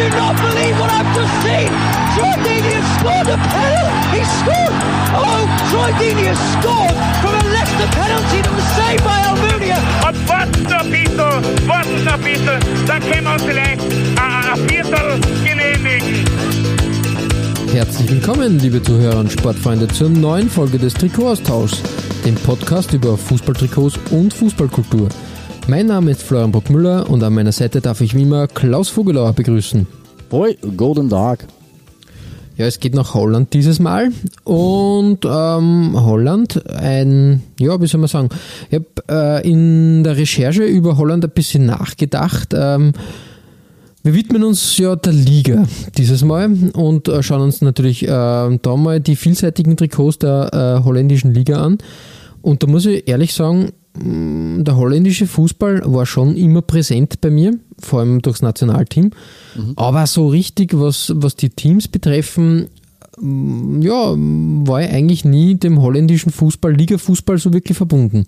I do not believe what I've just seen! Troy Deeney has scored a penalty! He scored! Oh, Troy Deeney has scored from a Leicester penalty that was saved by Almunia! Und warten noch ein bisschen, warten noch ein bisschen, dann können wir uns vielleicht ein, ein Viertel genehmigen. Herzlich willkommen, liebe Zuhörer und Sportfreunde, zur neuen Folge des Trikotaustauschs, dem Podcast über Fußballtrikots und Fußballkultur. Mein Name ist Florian Bruckmüller und an meiner Seite darf ich wie immer Klaus Vogelauer begrüßen. Hoi, guten Tag. Ja, es geht nach Holland dieses Mal und ähm, Holland, ein, ja, wie soll man sagen, ich habe äh, in der Recherche über Holland ein bisschen nachgedacht. Ähm, wir widmen uns ja der Liga dieses Mal und äh, schauen uns natürlich äh, da mal die vielseitigen Trikots der äh, holländischen Liga an. Und da muss ich ehrlich sagen, der holländische Fußball war schon immer präsent bei mir, vor allem durchs Nationalteam. Aber so richtig, was, was die Teams betreffen, mh, ja, war ich eigentlich nie dem holländischen Fußball, Liga-Fußball so wirklich verbunden.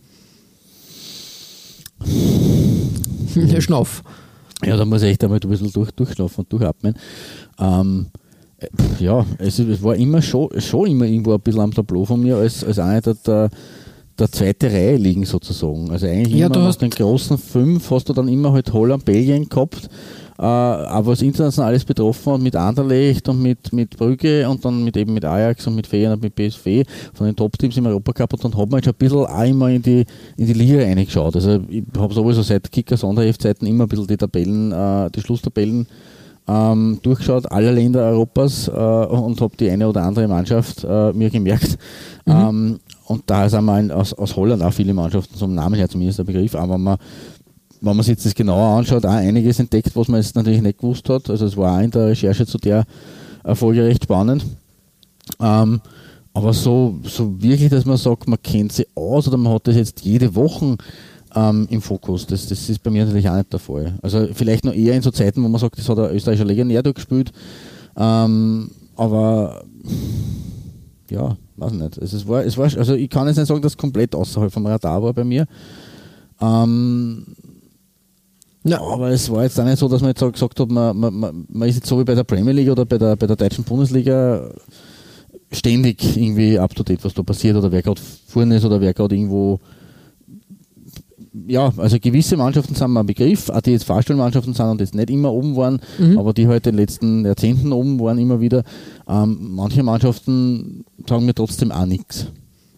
Herr Schnauf. Ja, da muss ich echt einmal ein bisschen durch, durchschlafen und durchatmen. Ähm, äh, ja, es, es war immer schon, schon immer irgendwo ein bisschen am Tableau von mir als, als einer der, der, der zweite Reihe liegen sozusagen. Also eigentlich Ja, immer du hast- den großen fünf hast du dann immer halt Holland, Belgien gehabt. Äh, aber was internationales betroffen hat mit Anderlecht und mit, mit Brügge und dann mit eben mit Ajax und mit Feyenoord und mit PSV von den Top-Teams im Europacup und dann hat man schon ein bisschen auch immer in die, in die Liga reingeschaut. Also ich habe sowieso seit Kicker Sonderheftzeiten immer ein bisschen die Tabellen, äh, die Schlusstabellen ähm, durchgeschaut, aller Länder Europas äh, und habe die eine oder andere Mannschaft äh, mir gemerkt. Ähm, und da sind wir aus, aus Holland auch viele Mannschaften, zum Namen her zumindest der Begriff, aber man wenn man sich das genauer anschaut, auch einiges entdeckt, was man jetzt natürlich nicht gewusst hat. Also es war auch in der Recherche zu der Folge recht spannend. Ähm, aber so, so wirklich, dass man sagt, man kennt sie aus oder man hat das jetzt jede Woche ähm, im Fokus, das, das ist bei mir natürlich auch nicht der Fall. Also vielleicht noch eher in so Zeiten, wo man sagt, das hat ein österreichischer Legionär durchgespielt. Ähm, aber ja, weiß nicht. Also es war, es war, also ich kann jetzt nicht sagen, dass es komplett außerhalb vom Radar war bei mir. Ähm, Ja, aber es war jetzt auch nicht so, dass man jetzt so gesagt hat, man, man, man, man ist jetzt so wie bei der Premier League oder bei der, bei der deutschen Bundesliga ständig irgendwie up to date, was da passiert oder wer gerade vorne ist oder wer gerade irgendwo. Ja, also gewisse Mannschaften sind mir ein Begriff, auch die jetzt Fahrstuhlmannschaften sind und jetzt nicht immer oben waren, aber die halt in den letzten Jahrzehnten oben waren immer wieder. Ähm, manche Mannschaften sagen mir trotzdem auch nichts.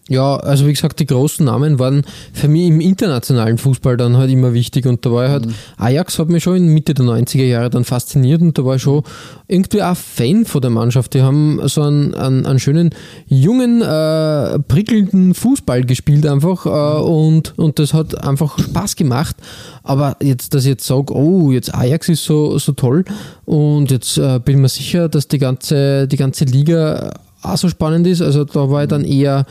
Ja, also wie gesagt, die großen Namen waren für mich im internationalen Fußball dann halt immer wichtig und da war ich halt, Ajax hat mich schon in Mitte der 90er Jahre dann fasziniert und da war ich schon irgendwie auch Fan von der Mannschaft. Die haben so einen, einen, einen schönen, jungen, äh, prickelnden Fußball gespielt einfach äh, und, und das hat einfach Spaß gemacht. Aber jetzt, dass ich jetzt sage, oh, jetzt Ajax ist so, so toll und jetzt äh, bin ich mir sicher, dass die ganze, die ganze Liga auch so spannend ist. Also da war ich dann eher,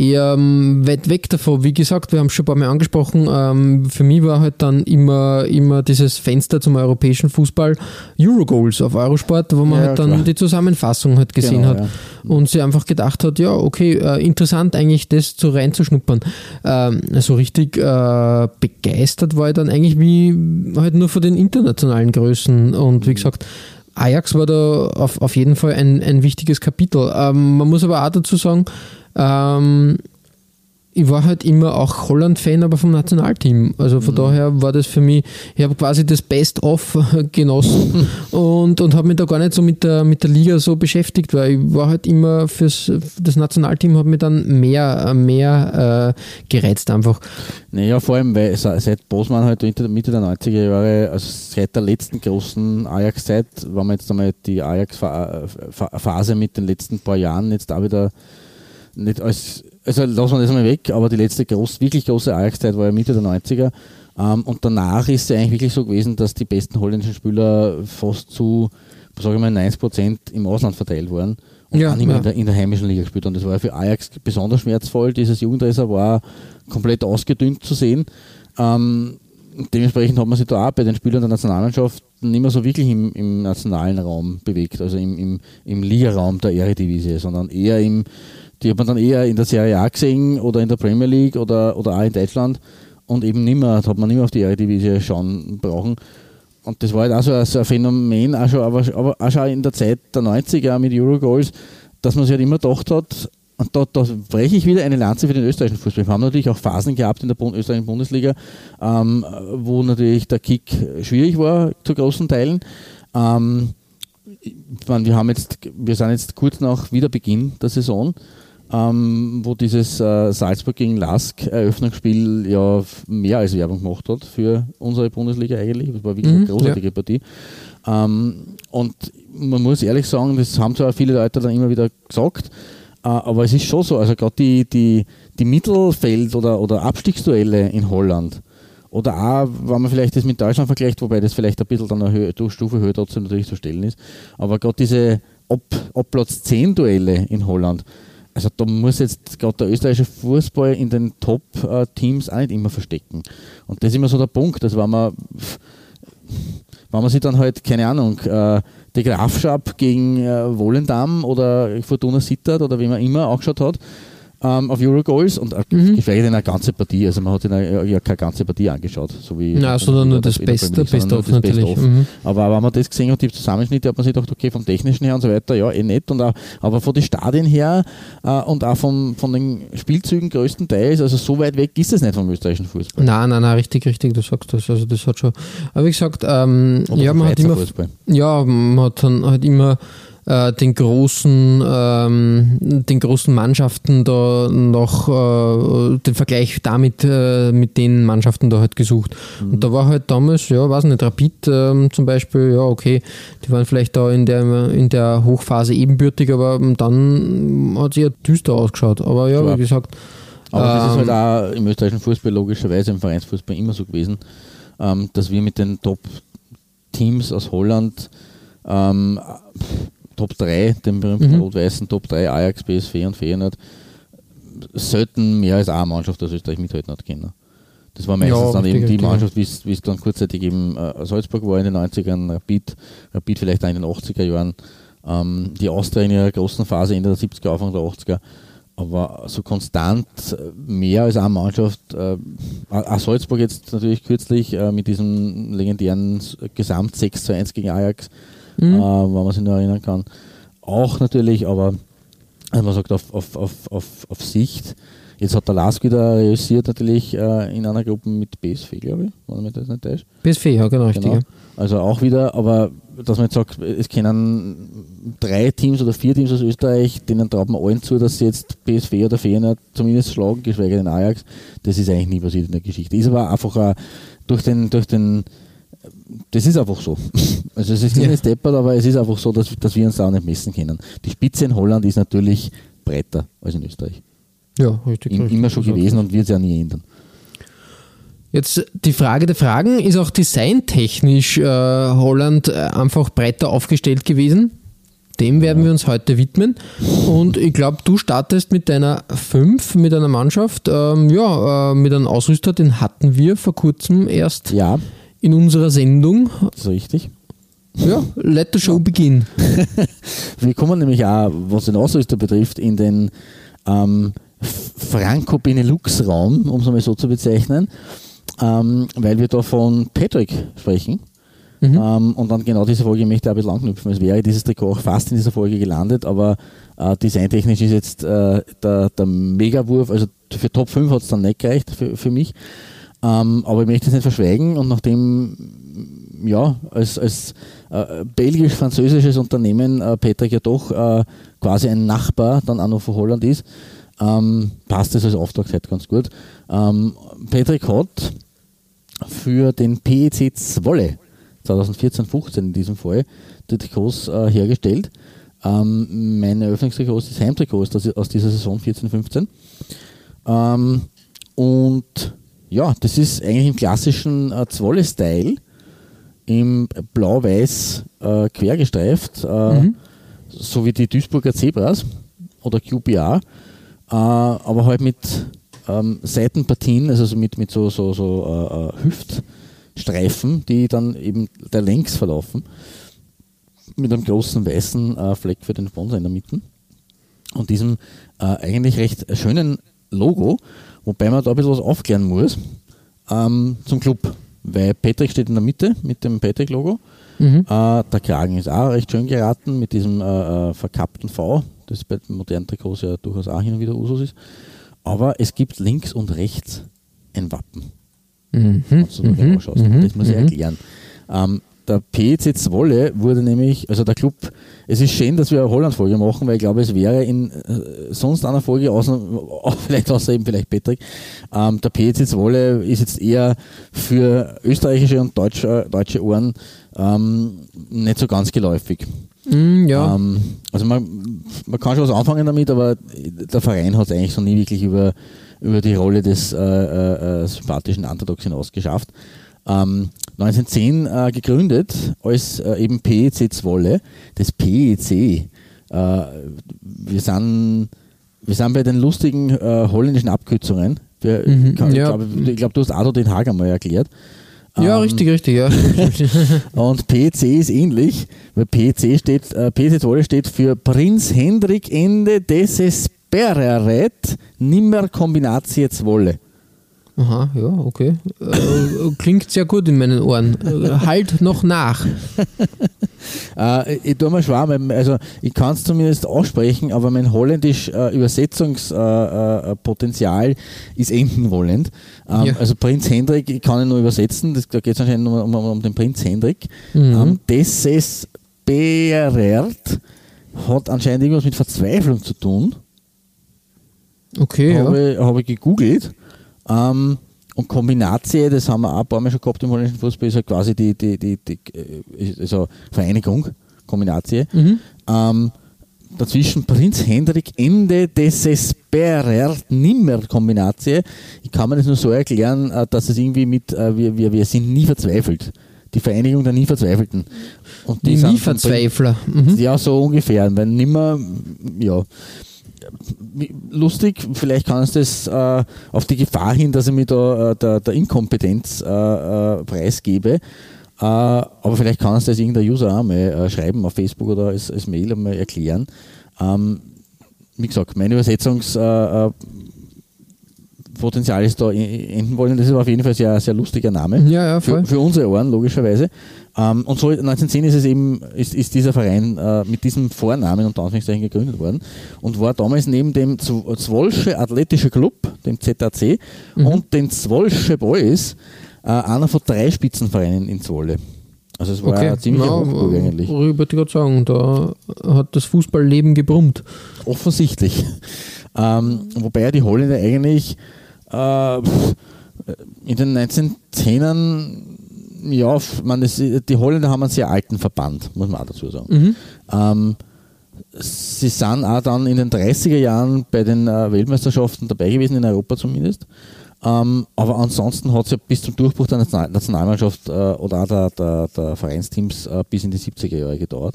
eher ähm, weit weg davon. Wie gesagt, wir haben es schon ein paar Mal angesprochen. Ähm, für mich war halt dann immer, immer dieses Fenster zum europäischen Fußball Eurogoals auf Eurosport, wo man Ja, halt dann klar. die Zusammenfassung halt gesehen Genau, hat ja. und sie einfach gedacht hat, ja, okay, äh, interessant eigentlich das zu reinzuschnuppern. Ähm, so richtig äh, begeistert war ich dann eigentlich wie halt nur von den internationalen Größen und wie gesagt, Ajax war da auf, auf jeden Fall ein, ein wichtiges Kapitel. Ähm, man muss aber auch dazu sagen, ähm, ich war halt immer auch Holland-Fan, aber vom Nationalteam. Also von daher war das für mich, ich habe quasi das Best-of genossen und, und habe mich da gar nicht so mit der, mit der Liga so beschäftigt, weil ich war halt immer fürs das Nationalteam hat mich dann mehr, mehr äh, gereizt einfach. Naja, vor allem, weil se- seit Bosman halt Mitte Mitte der 90er Jahre, also seit der letzten großen Ajax-Zeit, wenn man jetzt einmal die Ajax-Phase mit den letzten paar Jahren jetzt da wieder nicht als, also lassen wir das mal weg, aber die letzte groß, wirklich große Ajax-Zeit war ja Mitte der 90er. Ähm, und danach ist es eigentlich wirklich so gewesen, dass die besten holländischen Spieler fast zu, sage ich mal, 90 Prozent im Ausland verteilt waren. und Ja, dann immer ja. in, der, in der heimischen Liga gespielt. Und das war für Ajax besonders schmerzvoll, dieses Jugendreservoir komplett ausgedünnt zu sehen. Ähm, dementsprechend hat man sich da auch bei den Spielern der Nationalmannschaft nicht mehr so wirklich im, im nationalen Raum bewegt, also im, im, im Ligaraum der Eredivisie, sondern eher im, die hat man dann eher in der Serie A gesehen oder in der Premier League oder, oder auch in Deutschland und eben nicht mehr, hat man nicht mehr auf die Eredivisie schauen brauchen. Und das war halt auch so ein, so ein Phänomen, auch schon, aber, aber auch schon in der Zeit der 90er mit Eurogoals, dass man sich halt immer gedacht hat, und da, da breche ich wieder eine Lanze für den österreichischen Fußball. Wir haben natürlich auch Phasen gehabt in der Bund österreichischen Bundesliga, ähm, wo natürlich der Kick schwierig war zu großen Teilen. Ähm, ich meine, wir, haben jetzt, wir sind jetzt kurz nach Wiederbeginn der Saison, ähm, wo dieses äh, Salzburg gegen Lask Eröffnungsspiel ja mehr als Werbung gemacht hat für unsere Bundesliga eigentlich. Das war wirklich eine Mhm, großartige Partie. Ähm, und man muss ehrlich sagen, das haben zwar viele Leute dann immer wieder gesagt, äh, aber es ist schon so, also gerade die, die, die Mittelfeld- oder, oder Abstiegsduelle in Holland oder auch, wenn man vielleicht das mit Deutschland vergleicht, wobei das vielleicht ein bisschen dann eine Höhe, du- Stufe höher trotzdem natürlich zu stellen ist, aber gerade diese ab, ab Platz 10 Duelle in Holland, also da muss jetzt gerade der österreichische Fußball in den Top-Teams auch nicht immer verstecken. Und das ist immer so der Punkt, dass wenn man wenn man sich dann halt, keine Ahnung, äh, die Grafschap gegen äh, Wollendam oder Fortuna Sittard oder wie man immer angeschaut hat, ähm, auf Eurogoals und Mhm. geschweige denn eine ganze Partie. Also man hat in einer, ja keine ganze Partie angeschaut. So wie Na, sondern nur das in der Beste, Premier League, Best sondern of nur das natürlich. Best. Mhm. Aber wenn man das gesehen hat, die Zusammenschnitte, hat man sich gedacht, okay, vom Technischen her und so weiter, ja, eh nett. Und auch, aber von den Stadien her äh, und auch vom, von den Spielzügen größtenteils, also so weit weg ist es nicht vom österreichischen Fußball. Nein, nein, nein, richtig, richtig, du sagst das. Also das hat schon. Aber wie gesagt, ähm, ja, man hat immer, Fußball. ja, man hat dann halt immer äh, den großen, ähm, den großen Mannschaften da noch äh, den Vergleich damit äh, mit den Mannschaften da halt gesucht. Mhm. Und da war halt damals, ja, weiß nicht, Rapid ähm, zum Beispiel, ja, okay, die waren vielleicht da in der in der Hochphase ebenbürtig, aber dann hat sie ja düster ausgeschaut. Aber ja, Klar. wie gesagt, Aber das ist Ähm, halt auch im österreichischen Fußball logischerweise im Vereinsfußball immer so gewesen, ähm, dass wir mit den Top-Teams aus Holland, ähm, Top 3, den berühmten Mhm. rot-weißen Top 3, Ajax, PSV und Feyenoord, selten mehr als eine Mannschaft aus Österreich mithalten hat können. Das war meistens Ja, dann eben die Mannschaft, wie es dann kurzzeitig eben äh, Salzburg war in den 90ern, Rapid, Rapid vielleicht auch in den 80er Jahren, ähm, die Austria in ihrer großen Phase Ende der 70er, Anfang der 80er. Aber so konstant äh, mehr als eine Mannschaft, äh, auch Salzburg jetzt natürlich kürzlich äh, mit diesem legendären Gesamt 6 zu 1 gegen Ajax, äh, wenn man sich nur erinnern kann. Auch natürlich, aber also man sagt auf, auf, auf, auf, auf Sicht. Jetzt hat der Lask wieder reüssiert natürlich äh, in einer Gruppe mit BSV, glaube ich, wenn man das nicht täuscht. PSV, ja, genau, richtig. Genau. Also auch wieder, aber dass man jetzt sagt, es können drei Teams oder vier Teams aus Österreich, denen traut man allen zu, dass sie jetzt PSV oder Feyenoord zumindest schlagen, geschweige denn Ajax. Das ist eigentlich nie passiert in der Geschichte. Ist aber einfach auch durch den, durch den, das ist einfach so. Also es ist Ja. nicht steppert, aber es ist einfach so, dass, dass wir uns da auch nicht messen können. Die Spitze in Holland ist natürlich breiter als in Österreich. Ja, richtig. Im, richtig. immer schon gewesen und wird es ja nie ändern. Jetzt die Frage der Fragen, ist auch designtechnisch äh, Holland äh, einfach breiter aufgestellt gewesen? Dem werden wir uns heute widmen. Und ich glaube, du startest mit deiner 5, mit einer Mannschaft. Ähm, ja, äh, mit einem Ausrüster, den hatten wir vor kurzem erst Ja, in unserer Sendung. das ist richtig. Ja, let the show begin. Wir kommen nämlich auch, was den Ausrüster betrifft, in den ähm, Franco-Benelux-Raum, um es einmal so zu bezeichnen, ähm, weil wir da von Patrick sprechen. Ähm, und dann genau diese Folge möchte ich auch ein bisschen anknüpfen. Es wäre dieses Trikot auch fast in dieser Folge gelandet, aber äh, designtechnisch ist jetzt äh, der, der Megawurf, also für Top 5 hat es dann nicht gereicht für, für mich. Ähm, aber ich möchte es nicht verschweigen und nachdem ja, als, als äh, belgisch-französisches Unternehmen äh, Patrick ja doch äh, quasi ein Nachbar dann auch noch von Holland ist, ähm, passt es als Auftrag halt ganz gut. Ähm, Patrick hat für den PEC Zwolle 2014-15 in diesem Fall die Trikots äh, hergestellt. Ähm, mein Eröffnungstrikot ist das Heimtrikot das aus dieser Saison 14-15. Ähm, und ja, das ist eigentlich im klassischen äh, Zwolle-Style, im blau-weiß äh, quergestreift. Äh, so wie die Duisburger Zebras oder QPR, äh, aber halt mit ähm, Seitenpartien, also so mit, mit so, so, so äh, äh, Hüftstreifen, die dann eben der längs verlaufen, mit einem großen weißen Fleck für den Sponsor in der Mitte. Und diesem eigentlich recht schönen Logo, wobei man da ein bisschen was aufklären muss ähm, zum Club, weil Patrick steht in der Mitte mit dem Patrick-Logo. Mhm. Äh, der Kragen ist auch recht schön geraten mit diesem äh, äh verkappten V, das bei modernen Trikots ja durchaus auch hin und wieder Usus ist. Aber es gibt links und rechts ein Wappen. Mhm. du mhm. Mhm. Das muss ich mhm. erklären. Ähm, der PEC Zwolle wurde nämlich, also der Club, es ist schön, dass wir eine Holland-Folge machen, weil ich glaube, es wäre in äh, sonst einer Folge, außer, vielleicht außer eben vielleicht Patrick, ähm, der PEC Zwolle ist jetzt eher für österreichische und deutsche, deutsche Ohren ähm, nicht so ganz geläufig. Mm, ja. Ähm, also man, man kann schon was anfangen damit, aber der Verein hat es eigentlich so nie wirklich über, über die Rolle des äh, äh, äh sympathischen Underdogs hinaus geschafft. Ähm, 1910 äh, gegründet als äh, eben PEC Zwolle, das PEC. Äh, wir, sind, wir sind bei den lustigen äh, holländischen Abkürzungen. Wir, mhm, kann, ja. Ich glaube, glaub, du hast Ado den Hager mal erklärt. Ja, ähm, richtig, richtig, ja. und PEC ist ähnlich, weil PEC steht, äh, PEC Zwolle steht für Prinz Hendrik Ende Desespereret Nimmer Kombinatie Zwolle. Aha, ja, okay. Äh, klingt sehr gut in meinen Ohren. Äh, halt noch nach. äh, ich tue mir schwer, also ich kann es zumindest aussprechen, aber mein holländisch äh, Übersetzungspotenzial ist enden wollend. Ähm, ja. Also Prinz Hendrik, ich kann ihn nur übersetzen, das, da geht es anscheinend um, um, um, den Prinz Hendrik. Mhm. Ähm, Desesperert hat anscheinend irgendwas mit Verzweiflung zu tun. Okay, habe, ja. Habe ich gegoogelt. Ähm, und Kombinatie, das haben wir auch ein paar Mal schon gehabt im holländischen Fußball, ist halt quasi die, die, die, die also Vereinigung, Kombinatie. Mhm. Ähm, dazwischen Prinz Hendrik Ende Desesperer Nimmer Kombinatie. Ich kann mir das nur so erklären, äh, dass es irgendwie mit, äh, wir, wir, wir sind nie verzweifelt. Die Vereinigung der nie Verzweifelten. Und die nie Verzweifler. Mhm. Ja, so ungefähr. Weil nimmer, ja lustig, vielleicht kann es das äh, auf die Gefahr hin, dass ich mich da äh, der, der, Inkompetenz äh, äh preisgebe. Äh, aber vielleicht kann es das irgendein User auch mal schreiben auf Facebook oder als, als Mail einmal erklären. Ähm, wie gesagt, mein Übersetzungspotenzial ist da enden wollen. Das ist auf jeden Fall ein sehr, sehr lustiger Name. Ja, ja, für, für, unsere Ohren, logischerweise. Ähm, und so 1910 ist es eben, ist, ist dieser Verein äh, mit diesem Vornamen und Anführungszeichen gegründet worden und war damals neben dem Zwolsche Athletische Club, dem ZAC, mhm. und den Zwolsche Boys äh, einer von drei Spitzenvereinen in Zwolle. Also es war okay. eine ziemliche ja, Hochburg eigentlich. Ich würde gerade sagen, da hat das Fußballleben gebrummt. Offensichtlich. Ähm, wobei die Holländer eigentlich äh, in den 1910ern ja, man, das, die Holländer haben einen sehr alten Verband, muss man auch dazu sagen. Mhm. Ähm, sie sind auch dann in den 30er Jahren bei den äh, Weltmeisterschaften dabei gewesen, in Europa zumindest. Ähm, aber ansonsten hat es ja bis zum Durchbruch der Nationalmannschaft äh, oder auch der, der, der Vereinsteams äh, bis in die 70er Jahre gedauert.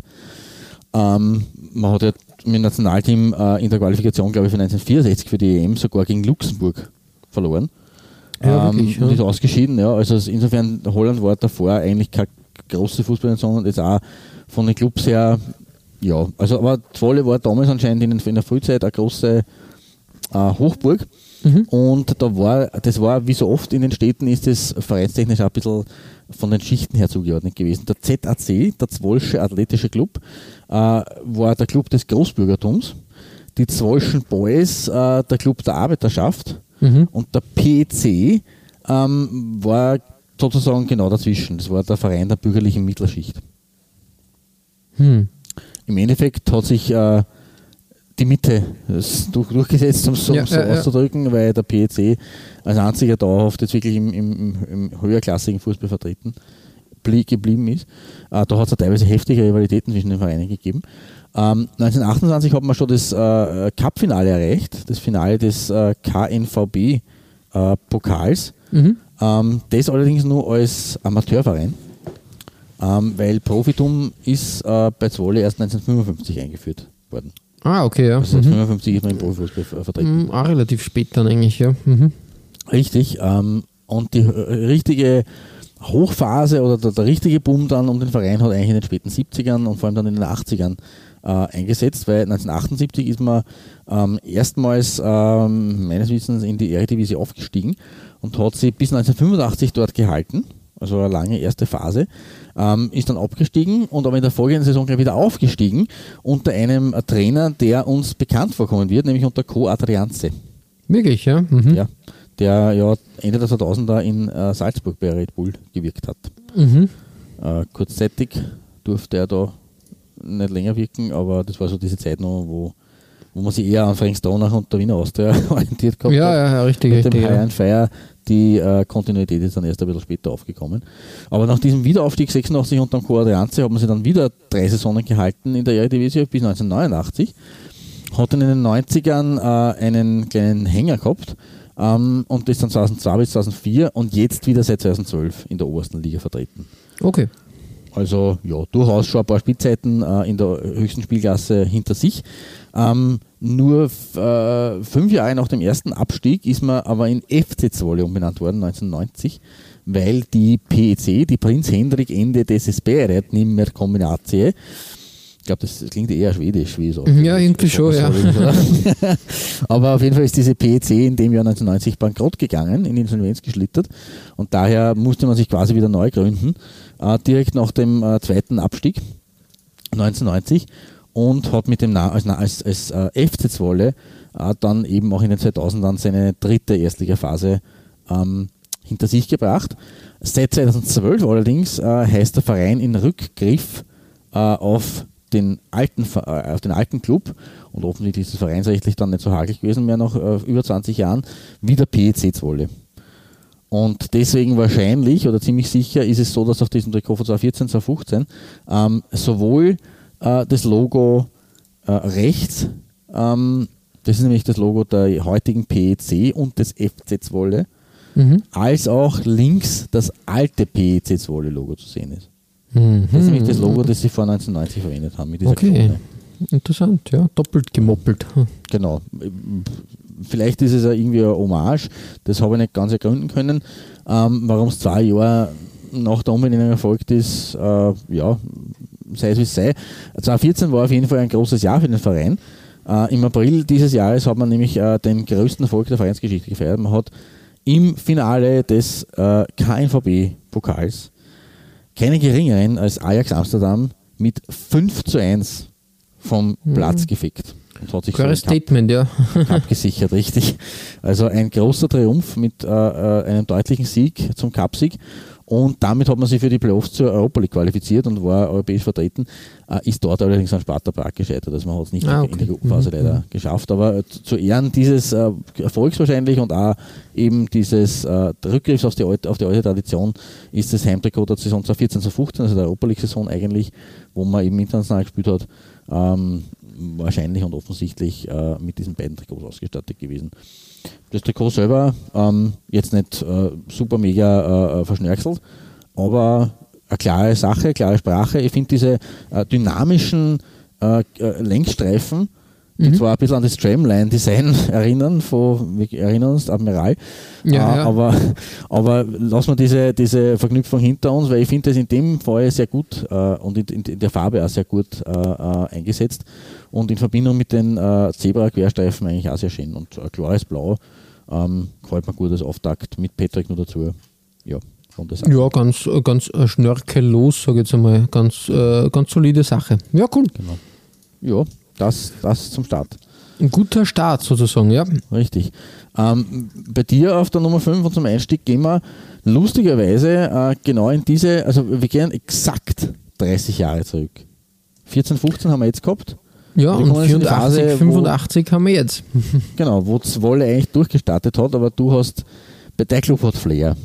Ähm, man hat ja mit dem Nationalteam äh, in der Qualifikation, glaube ich, für 1964 für die EM sogar gegen Luxemburg verloren. Ja, ähm, wirklich, ja. Und ist ausgeschieden, ja. Also insofern, Holland war davor eigentlich keine große Fußballnation und jetzt auch von den Clubs her, ja. Also, aber Zwolle war damals anscheinend in, in der Frühzeit eine große äh, Hochburg. Mhm. Und da war, das war, wie so oft in den Städten, ist das vereinstechnisch auch ein bisschen von den Schichten her zugeordnet gewesen. Der ZAC, der Zwolsche Athletische Club, äh, war der Club des Großbürgertums. Die Zwolschen Boys, äh, der Club der Arbeiterschaft Mhm. Und der PC ähm, war sozusagen genau dazwischen. Das war der Verein der bürgerlichen Mittlerschicht. Hm. Im Endeffekt hat sich äh, die Mitte durch, durchgesetzt, um es ja, so ja, auszudrücken, ja. weil der PEC als einziger dauerhaft jetzt wirklich im, im, im höherklassigen Fußball vertreten geblieben ist. Äh, da hat es teilweise heftige Rivalitäten zwischen den Vereinen gegeben. Ähm, 1928 hat man schon das äh, Cup-Finale erreicht, das Finale des äh, KNVB-Pokals. Äh, mhm. ähm, das allerdings nur als Amateurverein. Äh, ähm, weil Profitum ist äh, bei Zwolle erst 1955 eingeführt worden. Ah, okay, ja. Also Mhm. 1955 ist man im Profifußball ver- vertreten. Mhm, auch relativ spät dann eigentlich, ja. Mhm. Richtig. Ähm, und die äh, richtige Hochphase oder der, der richtige Boom dann um den Verein hat eigentlich in den späten 70ern und vor allem dann in den 80ern äh, eingesetzt, weil 1978 ist man ähm, erstmals ähm, meines Wissens in die Eredivisie aufgestiegen und hat sie bis 1985 dort gehalten. Also eine lange erste Phase, ähm, ist dann abgestiegen und aber in der folgenden Saison gleich wieder aufgestiegen unter einem Trainer, der uns bekannt vorkommen wird, nämlich unter Co Adrianze. Wirklich, ja. Mhm. Ja, der ja Ende der 2000er in äh, Salzburg bei Red Bull gewirkt hat. Mhm. Äh, kurzzeitig durfte er da nicht länger wirken, aber das war so diese Zeit noch, wo, wo man sich eher an Frank Stronach und der Wiener Austria orientiert gehabt Ja, hat. ja, ja, richtig, Mit dem richtig. High Ja. and Fire, die äh, Kontinuität ist dann erst ein bisschen später aufgekommen. Aber nach diesem Wiederaufstieg 86 unter dem Koadrianze hat man sie dann wieder drei Saisonen gehalten in der Eredivisie bis 1989. Hat dann in den 90ern äh, einen kleinen Hänger gehabt ähm, und ist dann 2002 bis 2004 und jetzt wieder seit 2012 in der obersten Liga vertreten. Okay. Also ja, durchaus schon ein paar Spielzeiten äh, in der höchsten Spielklasse hinter sich. Ähm, nur äh, fünf Jahre nach dem ersten Abstieg ist man aber in FC Zwolle umbenannt worden, 1990, weil die PEC, die Prinz Hendrik Ende Desesperat nimmer Kombinatie, ich glaube, das klingt eher schwedisch, wie auch Ja, irgendwie schon, ja. Aber auf jeden Fall ist diese PEC in dem Jahr 1990 bankrott gegangen, in Insolvenz geschlittert. Und daher musste man sich quasi wieder neu gründen, äh, direkt nach dem äh, zweiten Abstieg 1990 und hat mit dem Na als, als, als äh, FC Zwolle äh, dann eben auch in den 2000ern seine dritte Erstligaphase ähm, hinter sich gebracht. Seit 2012 allerdings äh, heißt der Verein in Rückgriff äh, auf den alten auf den alten Club und offensichtlich ist es vereinsrechtlich dann nicht so hakelig gewesen mehr nach über 20 Jahren wieder PEC Zwolle. Und deswegen wahrscheinlich oder ziemlich sicher ist es so, dass auf diesem Trikot von 2014, 2015 ähm, sowohl äh, das Logo äh, rechts, ähm, das ist nämlich das Logo der heutigen PEC und des FC Zwolle, Mhm. als auch links das alte PEC Zwolle Logo zu sehen ist. Mhm. Das ist nämlich das Logo, das sie vor 1990 verwendet haben mit dieser Okay. Krone. Interessant, ja. Doppelt gemoppelt. Genau. Vielleicht ist es ja irgendwie ein Hommage, das habe ich nicht ganz ergründen können. Ähm, Warum es zwei Jahre nach der Umbenennung erfolgt ist, äh, ja, sei es wie es sei. 2014 war auf jeden Fall ein großes Jahr für den Verein. Äh, Im April dieses Jahres hat man nämlich äh, den größten Erfolg der Vereinsgeschichte gefeiert. Man hat im Finale des äh, KNVB-Pokals keinen geringeren als Ajax Amsterdam mit 5 zu 1 vom Platz gefickt. Und hat sich so Klares Cup Statement, ja. abgesichert, richtig. Also ein großer Triumph mit äh, äh, einem deutlichen Sieg zum Cupsieg. Und damit hat man sich für die Playoffs zur Europa League qualifiziert und war europäisch vertreten. Äh, ist dort allerdings an Sparta Prag gescheitert. Also man hat es nicht Ah, in die okay. Gruppenphase Mhm. leider geschafft. Aber äh, zu- Ehren dieses äh, Erfolgs wahrscheinlich und auch eben dieses äh, Rückgriffs auf die, alte, auf die alte Tradition ist das Heimtrikot der Saison 2014, 2015, also der Europa League-Saison eigentlich, wo man eben international gespielt hat, ähm, wahrscheinlich und offensichtlich äh, mit diesen beiden Trikots ausgestattet gewesen. Das Trikot selber ähm, jetzt nicht äh, super mega äh, verschnörkelt, aber eine klare Sache, klare Sprache. Ich finde diese äh, dynamischen äh, äh, die zwar ein bisschen an das Tramline-Design erinnern, von, wir erinnern uns, Admiral, Ja, äh, ja. Aber, aber lassen wir diese, diese Verknüpfung hinter uns, weil ich finde das in dem Fall sehr gut äh, und in, in, der Farbe auch sehr gut äh, äh, eingesetzt und in Verbindung mit den äh, Zebra-Querstreifen eigentlich auch sehr schön und äh, klares Blau ähm, gefällt mir gut als Auftakt mit Patrick nur dazu. Ja, Ja, ganz, ganz äh, schnörkellos, sage ich jetzt einmal. Ganz, äh, ganz solide Sache. Ja, cool. Genau. Ja, das, das zum Start. Ein guter Start sozusagen, ja. Richtig. Ähm, bei dir auf der Nummer 5 und zum Einstieg gehen wir lustigerweise äh, genau in diese, also wir gehen exakt 30 Jahre zurück. 14, 15 haben wir jetzt gehabt. Ja, und die 84, Phase, wo- 85 haben wir jetzt. Genau, wo Zwolle eigentlich durchgestartet hat, aber du hast, bei der Club hat Flair.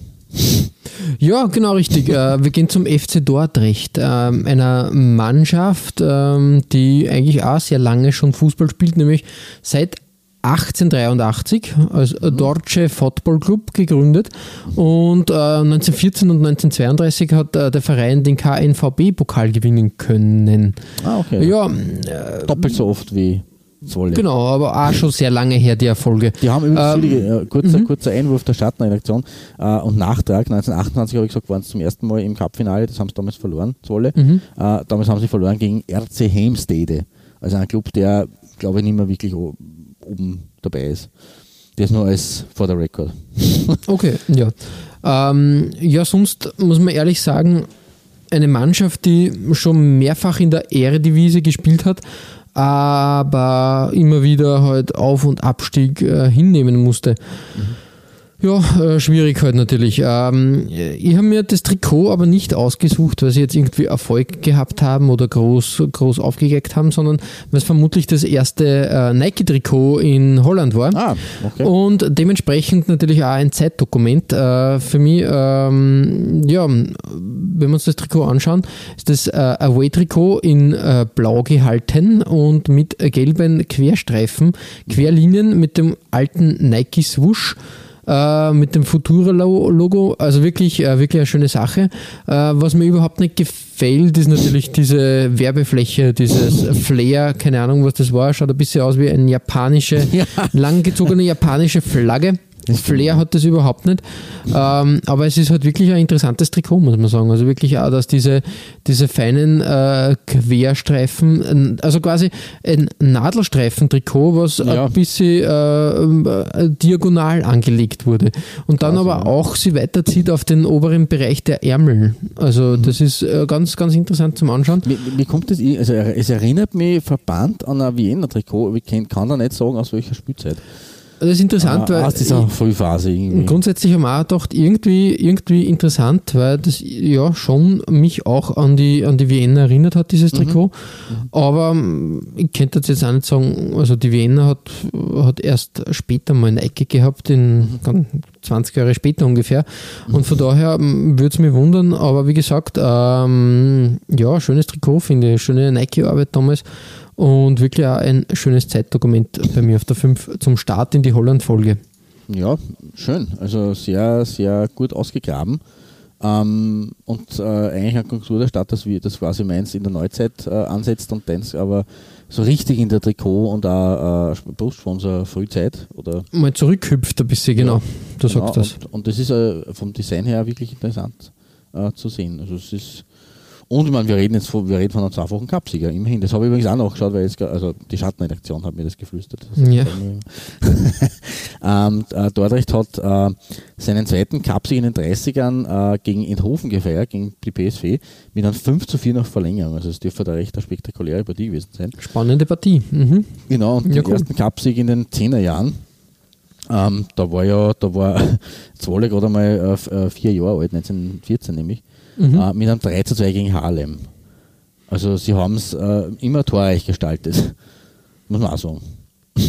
Ja, genau richtig. Äh, wir gehen zum FC Dordrecht, ähm, einer Mannschaft, ähm, die eigentlich auch sehr lange schon Fußball spielt, nämlich seit 1883 als Dorce Football Club gegründet und äh, 1914 und 1932 hat äh, der Verein den KNVB-Pokal gewinnen können. Ah, okay. Ja, äh, Doppelt so oft wie Zwolle. genau, aber auch schon sehr lange her die Erfolge. Die haben übrigens Ähm, viele, äh, kurzer, kurzer Einwurf der Schattenredaktion äh, und Nachtrag. 1928 habe ich gesagt, waren sie zum ersten Mal im Cup-Finale, das haben sie damals verloren, Zwolle. Mhm. Äh, damals haben sie verloren gegen RC Helmstede. Also ein Club, der, glaube ich, nicht mehr wirklich oben dabei ist. Das nur als for the record. Okay, ja. Ähm, ja, sonst muss man ehrlich sagen, eine Mannschaft, die schon mehrfach in der Eredivisie gespielt hat, aber immer wieder halt Auf- und Abstieg äh, hinnehmen musste. Ja, äh, schwierig halt natürlich. Ähm, ich habe mir das Trikot aber nicht ausgesucht, weil sie jetzt irgendwie Erfolg gehabt haben oder groß, groß aufgegeckt haben, sondern weil es vermutlich das erste äh, Nike-Trikot in Holland war. Ah, okay. Und dementsprechend natürlich auch ein Zeitdokument. Äh, für mich, ähm, ja, wenn wir uns das Trikot anschauen, ist das äh, Away-Trikot in äh, blau gehalten und mit gelben Querstreifen, Querlinien mit dem alten Nike-Swoosh. Äh, Mit dem Futura-Logo, also wirklich, äh, wirklich eine schöne Sache. Äh, Was mir überhaupt nicht gefällt, ist natürlich diese Werbefläche, dieses Flair, keine Ahnung, was das war, schaut ein bisschen aus wie eine japanische, Ja. langgezogene japanische Flagge. Flair hat das überhaupt nicht. Ähm, aber es ist halt wirklich ein interessantes Trikot, muss man sagen. Also wirklich auch, dass diese, diese feinen äh, Querstreifen, also quasi ein Nadelstreifen-Trikot, was Ja. ein bisschen äh, äh, diagonal angelegt wurde. Und dann aber auch sie weiterzieht auf den oberen Bereich der Ärmel. Also das ist äh, ganz, ganz interessant zum Anschauen. Mir, mir kommt das, also es erinnert mich verbannt an ein Wiener-Trikot, aber ich kann, kann da nicht sagen, aus welcher Spielzeit. Das ist interessant, Ah, weil aus dieser Frühphase irgendwie. Grundsätzlich haben wir auch gedacht, irgendwie, irgendwie interessant, weil das ja schon mich auch an die, an die Vienna erinnert hat, dieses Trikot. Aber ähm, ich könnte jetzt auch nicht sagen, also die Vienna hat, hat erst später mal Nike gehabt, in ganz 20 Jahre später ungefähr. Und von daher würde es mich wundern, aber wie gesagt, ähm, ja, schönes Trikot, finde ich, schöne Nike-Arbeit damals. Und wirklich auch ein schönes Zeitdokument bei mir auf der 5 zum Start in die Holland-Folge. Ja, schön. Also sehr, sehr gut ausgegraben. Ähm, und äh, eigentlich eine Kultur der Stadt, dass wir das quasi meins in der Neuzeit äh, ansetzt und deins aber so richtig in der Trikot und auch äh, Brustsponsor Frühzeit oder mal zurückhüpft ein bisschen, genau. Du sagst das. Und, und das ist äh, vom Design her wirklich interessant äh, zu sehen. Also es ist und ich meine, wir reden jetzt von, wir reden von einem zweifachen Cupsieger, immerhin. Das habe ich übrigens auch nachgeschaut, weil jetzt, also die Schattenredaktion hat mir das geflüstert. Ja. ähm, äh, Dordrecht hat äh, seinen zweiten Cupsieg in den 30ern äh, gegen Enthofen gefeiert, gegen die PSV, mit einem 5 zu 4 nach Verlängerung. Also es dürfte da recht eine spektakuläre Partie gewesen sein. Spannende Partie. Mhm. Genau, und Ja, den cool. ersten Cupsieg in den 10er Jahren. Ähm, da war ja, da war Zwolle gerade einmal äh, äh, vier Jahre alt, 1914 nämlich, Mhm. äh, mit einem 3 zu 2 gegen Haarlem. Also sie haben es äh, immer torreich gestaltet, muss man auch sagen.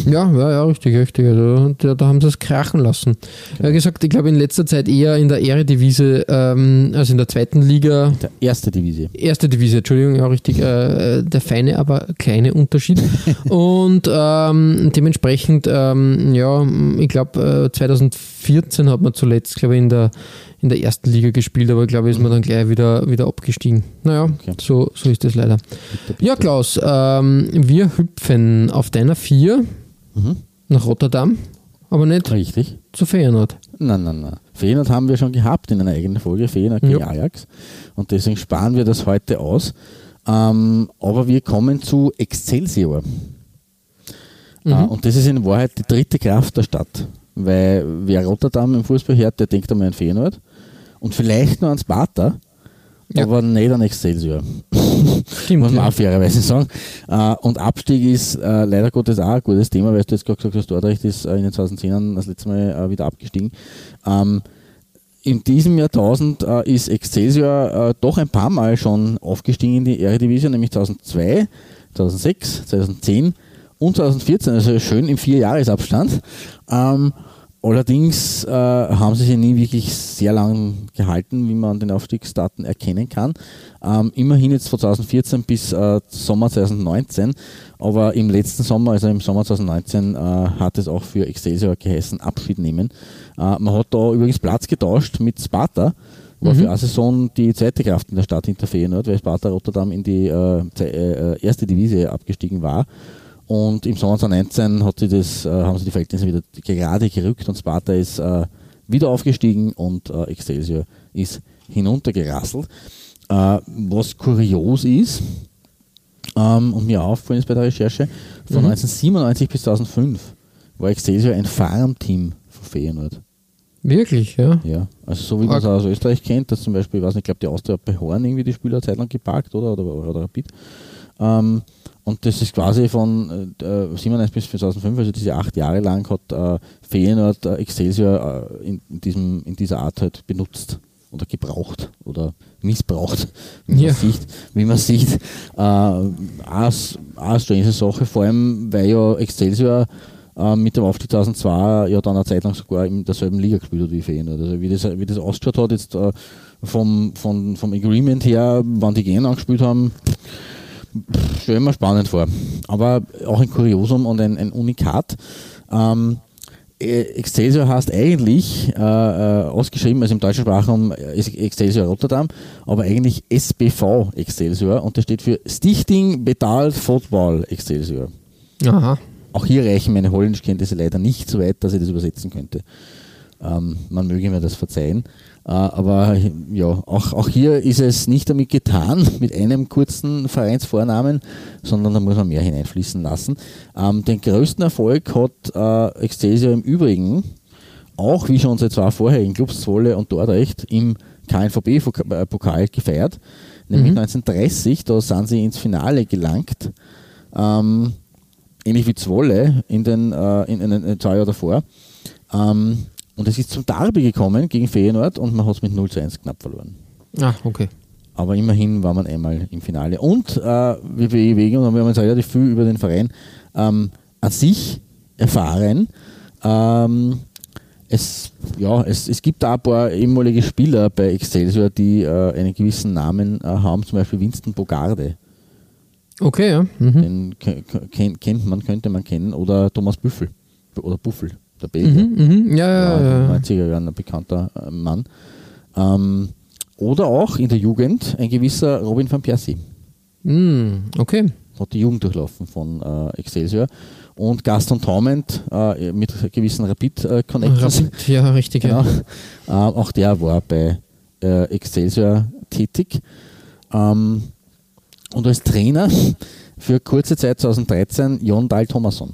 Ja, ja, ja, richtig, richtig. Also, da, da haben sie es krachen lassen. Genau. Wie gesagt, ich glaube in letzter Zeit eher in der Eredivisie, ähm, also in der zweiten Liga, Der erste Divisie. erste Divisie, Entschuldigung, ja richtig, äh, äh, der feine, aber kleine Unterschied. Und ähm, dementsprechend, ähm, ja, ich glaube, äh, 2014 hat man zuletzt, glaube ich, in der, in der ersten Liga gespielt, aber ich glaube, ist man dann gleich wieder, wieder abgestiegen. Naja, Okay. so, so ist es leider. Bitte, bitte. Ja, Klaus, ähm, wir hüpfen auf deiner 4 Mhm. nach Rotterdam, aber nicht Richtig. zu Feyenoord. Nein, nein, nein. Feyenoord haben wir schon gehabt in einer eigenen Folge, Feyenoord gegen Ja. Ajax. Und deswegen sparen wir das heute aus. Ähm, aber wir kommen zu Excelsior. Mhm. Äh, und das ist in Wahrheit die dritte Kraft der Stadt. Weil wer Rotterdam im Fußball hört, der denkt einmal an Feyenoord. Und vielleicht nur an Sparta, Ja. aber nicht an Excelsior. Stimmt. Muss man ja. auch fairerweise sagen. Äh, und Abstieg ist äh, leider Gottes auch ein gutes Thema, weil du jetzt gerade gesagt hast, Dordrecht ist äh, in den 2010ern das letzte Mal wieder abgestiegen. Ähm, in diesem Jahrtausend ist Excelsior doch ein paar Mal schon aufgestiegen in die Eredivisie, nämlich 2002, 2006, 2010 und 2014, also schön im Vierjahresabstand. Ähm, allerdings äh, haben sie sich nie wirklich sehr lang gehalten, wie man an den Aufstiegsdaten erkennen kann. Ähm, immerhin jetzt von 2014 bis äh, Sommer 2019, aber im letzten Sommer, also im Sommer 2019, äh, hat es auch für Excelsior geheißen, Abschied nehmen. Äh, man hat da übrigens Platz getauscht mit Sparta, war für eine Saison die zweite Kraft in der Stadt hinter Feyenoord, weil Sparta Rotterdam in die äh, äh, erste Divisie abgestiegen war. Und im Sommer 2019 hat sie das, äh, haben sie die Verhältnisse wieder gerade gerückt und Sparta ist äh, wieder aufgestiegen und äh, Excelsior ist hinuntergerasselt. Äh, was kurios ist ähm, und mir aufgefallen ist bei der Recherche, von 1997 bis 2005 war Excelsior ein Farmteam von Feyenoord. Wirklich, ja. Ja, also so wie man es aus Österreich kennt, dass zum Beispiel, ich weiß nicht, ich glaube, die Austria hat bei Horn irgendwie die Spieler eine Zeit lang geparkt oder, oder, oder Rapid. Ähm, und das ist quasi von äh, 97 bis 2005, also diese acht Jahre lang, hat äh, Feyenoord äh, Excelsior äh, in, in, diesem, in dieser Art halt benutzt oder gebraucht oder missbraucht, wie Ja. man sieht. Wie man sieht. Äh, auch eine strange Sache, vor allem, weil ja Excelsior äh, mit dem Aufstieg 2002 ja dann eine Zeit lang sogar in derselben Liga gespielt hat wie Feyenoord. Also wie das, wie das ausgeschaut hat jetzt äh, vom, vom, vom Agreement her, wann die Gehen angespielt haben, stelle ich mir spannend vor. Aber auch ein Kuriosum und ein, ein Unikat. Ähm, äh, Excelsior heißt eigentlich äh, äh, ausgeschrieben, also im deutschen Sprachraum äh, ist Excelsior Rotterdam, aber eigentlich SBV Excelsior und das steht für Stichting Betaald Football Excelsior. Aha. Auch hier reichen meine Holländischkenntnisse leider nicht so weit, dass ich das übersetzen könnte. Ähm, man möge mir das verzeihen. Äh, aber ja, auch, auch hier ist es nicht damit getan, mit einem kurzen Vereinsvornamen, sondern da muss man mehr hineinfließen lassen. Ähm, den größten Erfolg hat äh, Excelsior im Übrigen, auch wie schon seit zwei vorherigen Clubs Zwolle und Dordrecht, im KNVB-Pokal gefeiert. Nämlich 1930, da sind sie ins Finale gelangt. Ähm, ähnlich wie Zwolle in den, äh, in, in, den zwei Jahren davor. Ähm, und es ist zum Derby gekommen gegen Feyenoord und man hat es mit 0 zu 1 knapp verloren. Ah, okay. Aber immerhin war man einmal im Finale. Und äh, wir bewegen, und wir haben jetzt relativ viel über den Verein ähm, an sich erfahren. Ähm, es, ja, es, es gibt da ein paar ehemalige Spieler bei Excelsior, die äh, einen gewissen Namen äh, haben, zum Beispiel Winston Bogarde. Okay, ja. Mhm. Den ke- ke- kennt, kennt man, könnte man kennen. Oder Thomas Büffel. Oder Buffel, der Belgier. Mhm, mhm. Ja, ja, Ja, ja. in den 90er Jahren ein bekannter äh, Mann. Ähm, oder auch in der Jugend ein gewisser Robin van Persie. Mhm, okay. Hat die Jugend durchlaufen von äh, Excelsior. Und Gaston Taumend äh, mit gewissen Rapid-Connections. Rapid, ja, richtig. Genau. Ja. Äh, auch der war bei äh, Excelsior tätig. Ähm, und als Trainer für kurze Zeit 2013 Jon Dahl Thomasson.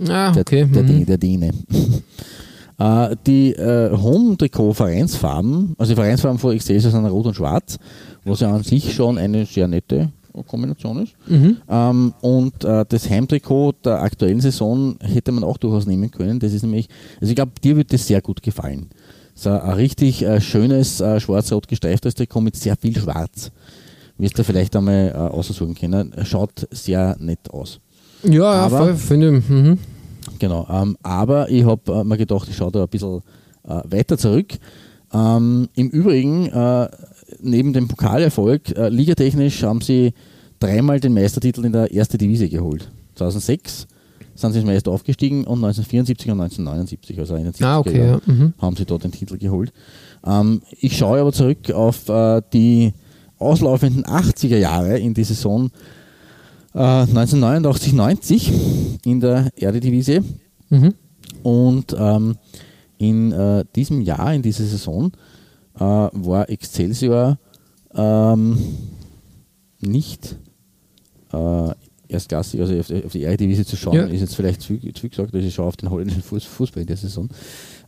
Ah, Der, okay. der, mhm. Däne- der Däne. äh, die äh, Home-Trikot-Vereinsfarben, also die Vereinsfarben von Excelsior sind rot und schwarz, was ja an sich schon eine sehr nette Kombination ist. Mhm. Ähm, und äh, das Heimtrikot der aktuellen Saison hätte man auch durchaus nehmen können. Das ist nämlich, also ich glaube, dir wird das sehr gut gefallen. So ein richtig äh, schönes äh, schwarz-rot gestreiftes Trikot mit sehr viel Schwarz. Wirst du vielleicht einmal äh, aussuchen können. Schaut sehr nett aus. Ja, ja, Aber- voll, finde ich. Mhm. Genau, ähm, aber ich habe äh, mir gedacht, ich schaue da ein bisschen äh, weiter zurück. Ähm, Im Übrigen, äh, neben dem Pokalerfolg, äh, ligatechnisch haben sie dreimal den Meistertitel in der ersten Divisie geholt. 2006 sind sie als Meister aufgestiegen und 1974 und 1979, also in den 70er Ah, okay, ja. Mhm. haben sie dort den Titel geholt. Ähm, ich schaue aber zurück auf äh, die auslaufenden 80er Jahre in die Saison äh, 1989, 90 in der Erdedivisie. Mhm. Und ähm, in äh, diesem Jahr, in dieser Saison, äh, war Excelsior ähm, nicht äh, erstklassig, also auf, auf die Erdedivisie zu schauen, Ja. ist jetzt vielleicht zu, zu gesagt, also ich schaue auf den holländischen Fuß, Fußball in der Saison.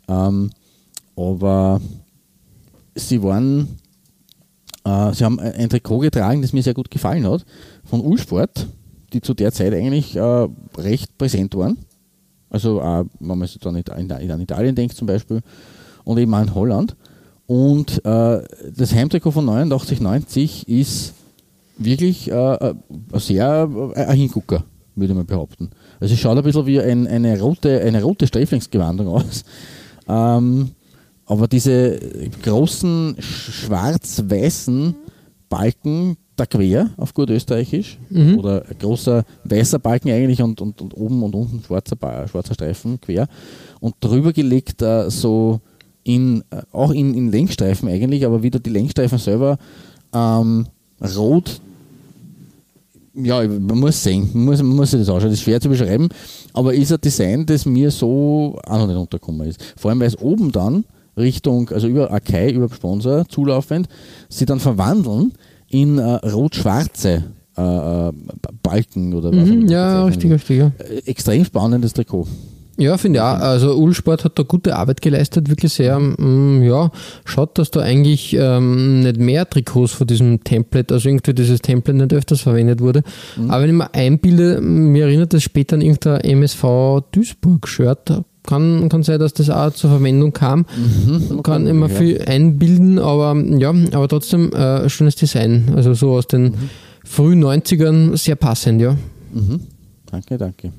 Ähm, aber sie waren, äh, sie haben ein ein Trikot getragen, das mir sehr gut gefallen hat, von Ulsport, die zu der Zeit eigentlich äh, recht präsent waren. Also auch, wenn man jetzt dann an Italien denkt zum Beispiel und eben auch in Holland. Und äh, das Heimtrikot von 89, 90 ist wirklich äh, äh, sehr äh, ein Hingucker, würde man behaupten. Also es schaut ein bisschen wie ein, eine rote, eine rote Sträflingsgewandung aus. Ähm, aber diese großen schwarz-weißen Balken da quer auf gut österreichisch Mhm. oder ein großer weißer Balken eigentlich und, und, und oben und unten schwarzer, Ba- schwarzer Streifen quer und drüber gelegt äh, so in, äh, auch in, in Längsstreifen eigentlich, aber wieder die Längsstreifen selber ähm, rot ja, man muss sehen, man muss, man muss sich das anschauen, das ist schwer zu beschreiben, aber ist ein Design, das mir so auch noch nicht untergekommen ist. Vor allem, weil es oben dann Richtung, also über Akai, über Sponsor zulaufend, sie dann verwandeln in äh, rot-schwarze äh, äh, Balken oder was Mhm, ja, richtig, richtig, ja. Äh, Extrem spannendes Trikot. Ja, finde ich auch. Also Ulsport hat da gute Arbeit geleistet, wirklich sehr. mm, Ja, schaut, dass da eigentlich ähm, nicht mehr Trikots von diesem Template, also irgendwie dieses Template nicht öfters verwendet wurde. Aber wenn ich mir einbilde, mir erinnert das später an irgendein MSV Duisburg-Shirt. Kann, kann sein, dass das auch zur Verwendung kam. Kann immer ja. viel einbilden, aber ja, aber trotzdem äh, schönes Design. Also so aus den frühen 90ern sehr passend, ja. Mhm. Danke, danke.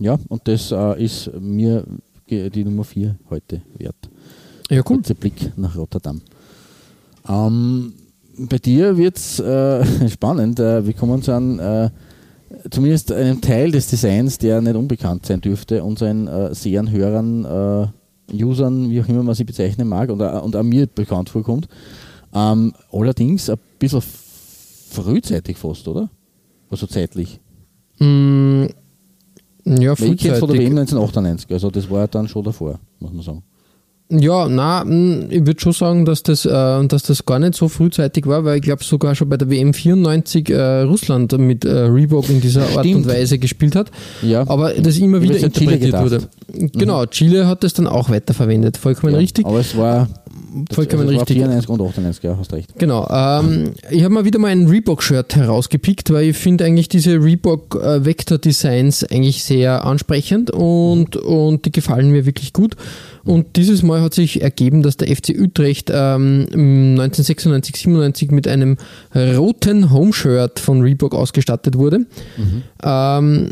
Ja, und das äh, ist mir die Nummer 4 heute wert. Ja, cool. Kurzer Blick nach Rotterdam. Ähm, bei dir wird es äh, spannend. Äh, wir kommen zu einem, äh, zumindest einem Teil des Designs, der nicht unbekannt sein dürfte, unseren äh, Sehern, Hörern, äh, Usern, wie auch immer man sie bezeichnen mag, und, auch- und auch mir bekannt vorkommt. Ähm, allerdings ein bisschen frühzeitig fast, oder? Also zeitlich. Mm, ja, Weil ich von der frühzeitig. WM 1998, also das war ja dann schon davor, muss man sagen. Ja, na, mm, ich würde schon sagen, dass das, äh, dass das gar nicht so frühzeitig war, weil ich glaube sogar schon bei der WM 94 äh, Russland mit äh, Reebok in dieser Art Stimmt. und Weise gespielt hat. Ja. Aber das immer wieder an Chile interpretiert wurde. Mhm. Genau, Chile hat das dann auch weiterverwendet. Vollkommen ja, richtig. Aber es war, Vollkommen also richtig. 94 und 98, ja, hast recht. Genau. Ähm, ich habe mal wieder mal ein Reebok-Shirt herausgepickt, weil ich finde eigentlich diese Reebok äh, eigentlich sehr ansprechend und, und die gefallen mir wirklich gut. Und dieses Mal hat sich ergeben, dass der FC Utrecht ähm, 1996, 97 mit einem roten Home-Shirt von Reebok ausgestattet wurde. Ähm,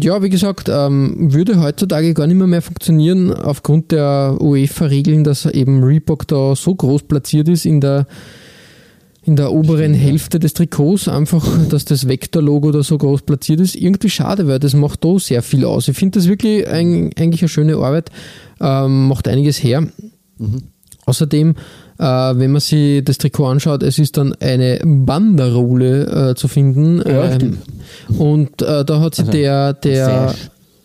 ja, wie gesagt, ähm, würde heutzutage gar nicht mehr, mehr funktionieren aufgrund der UEFA-Regeln, dass eben Reebok da so groß platziert ist in der in der oberen Hälfte des Trikots, einfach, dass das Vector-Logo da so groß platziert ist. Irgendwie schade, weil das macht da sehr viel aus. Ich finde das wirklich ein, eigentlich eine schöne Arbeit, ähm, macht einiges her. Außerdem, äh, wenn man sich das Trikot anschaut, es ist dann eine Banderole äh, zu finden. Ja, ähm, und äh, da hat sich Also, der, der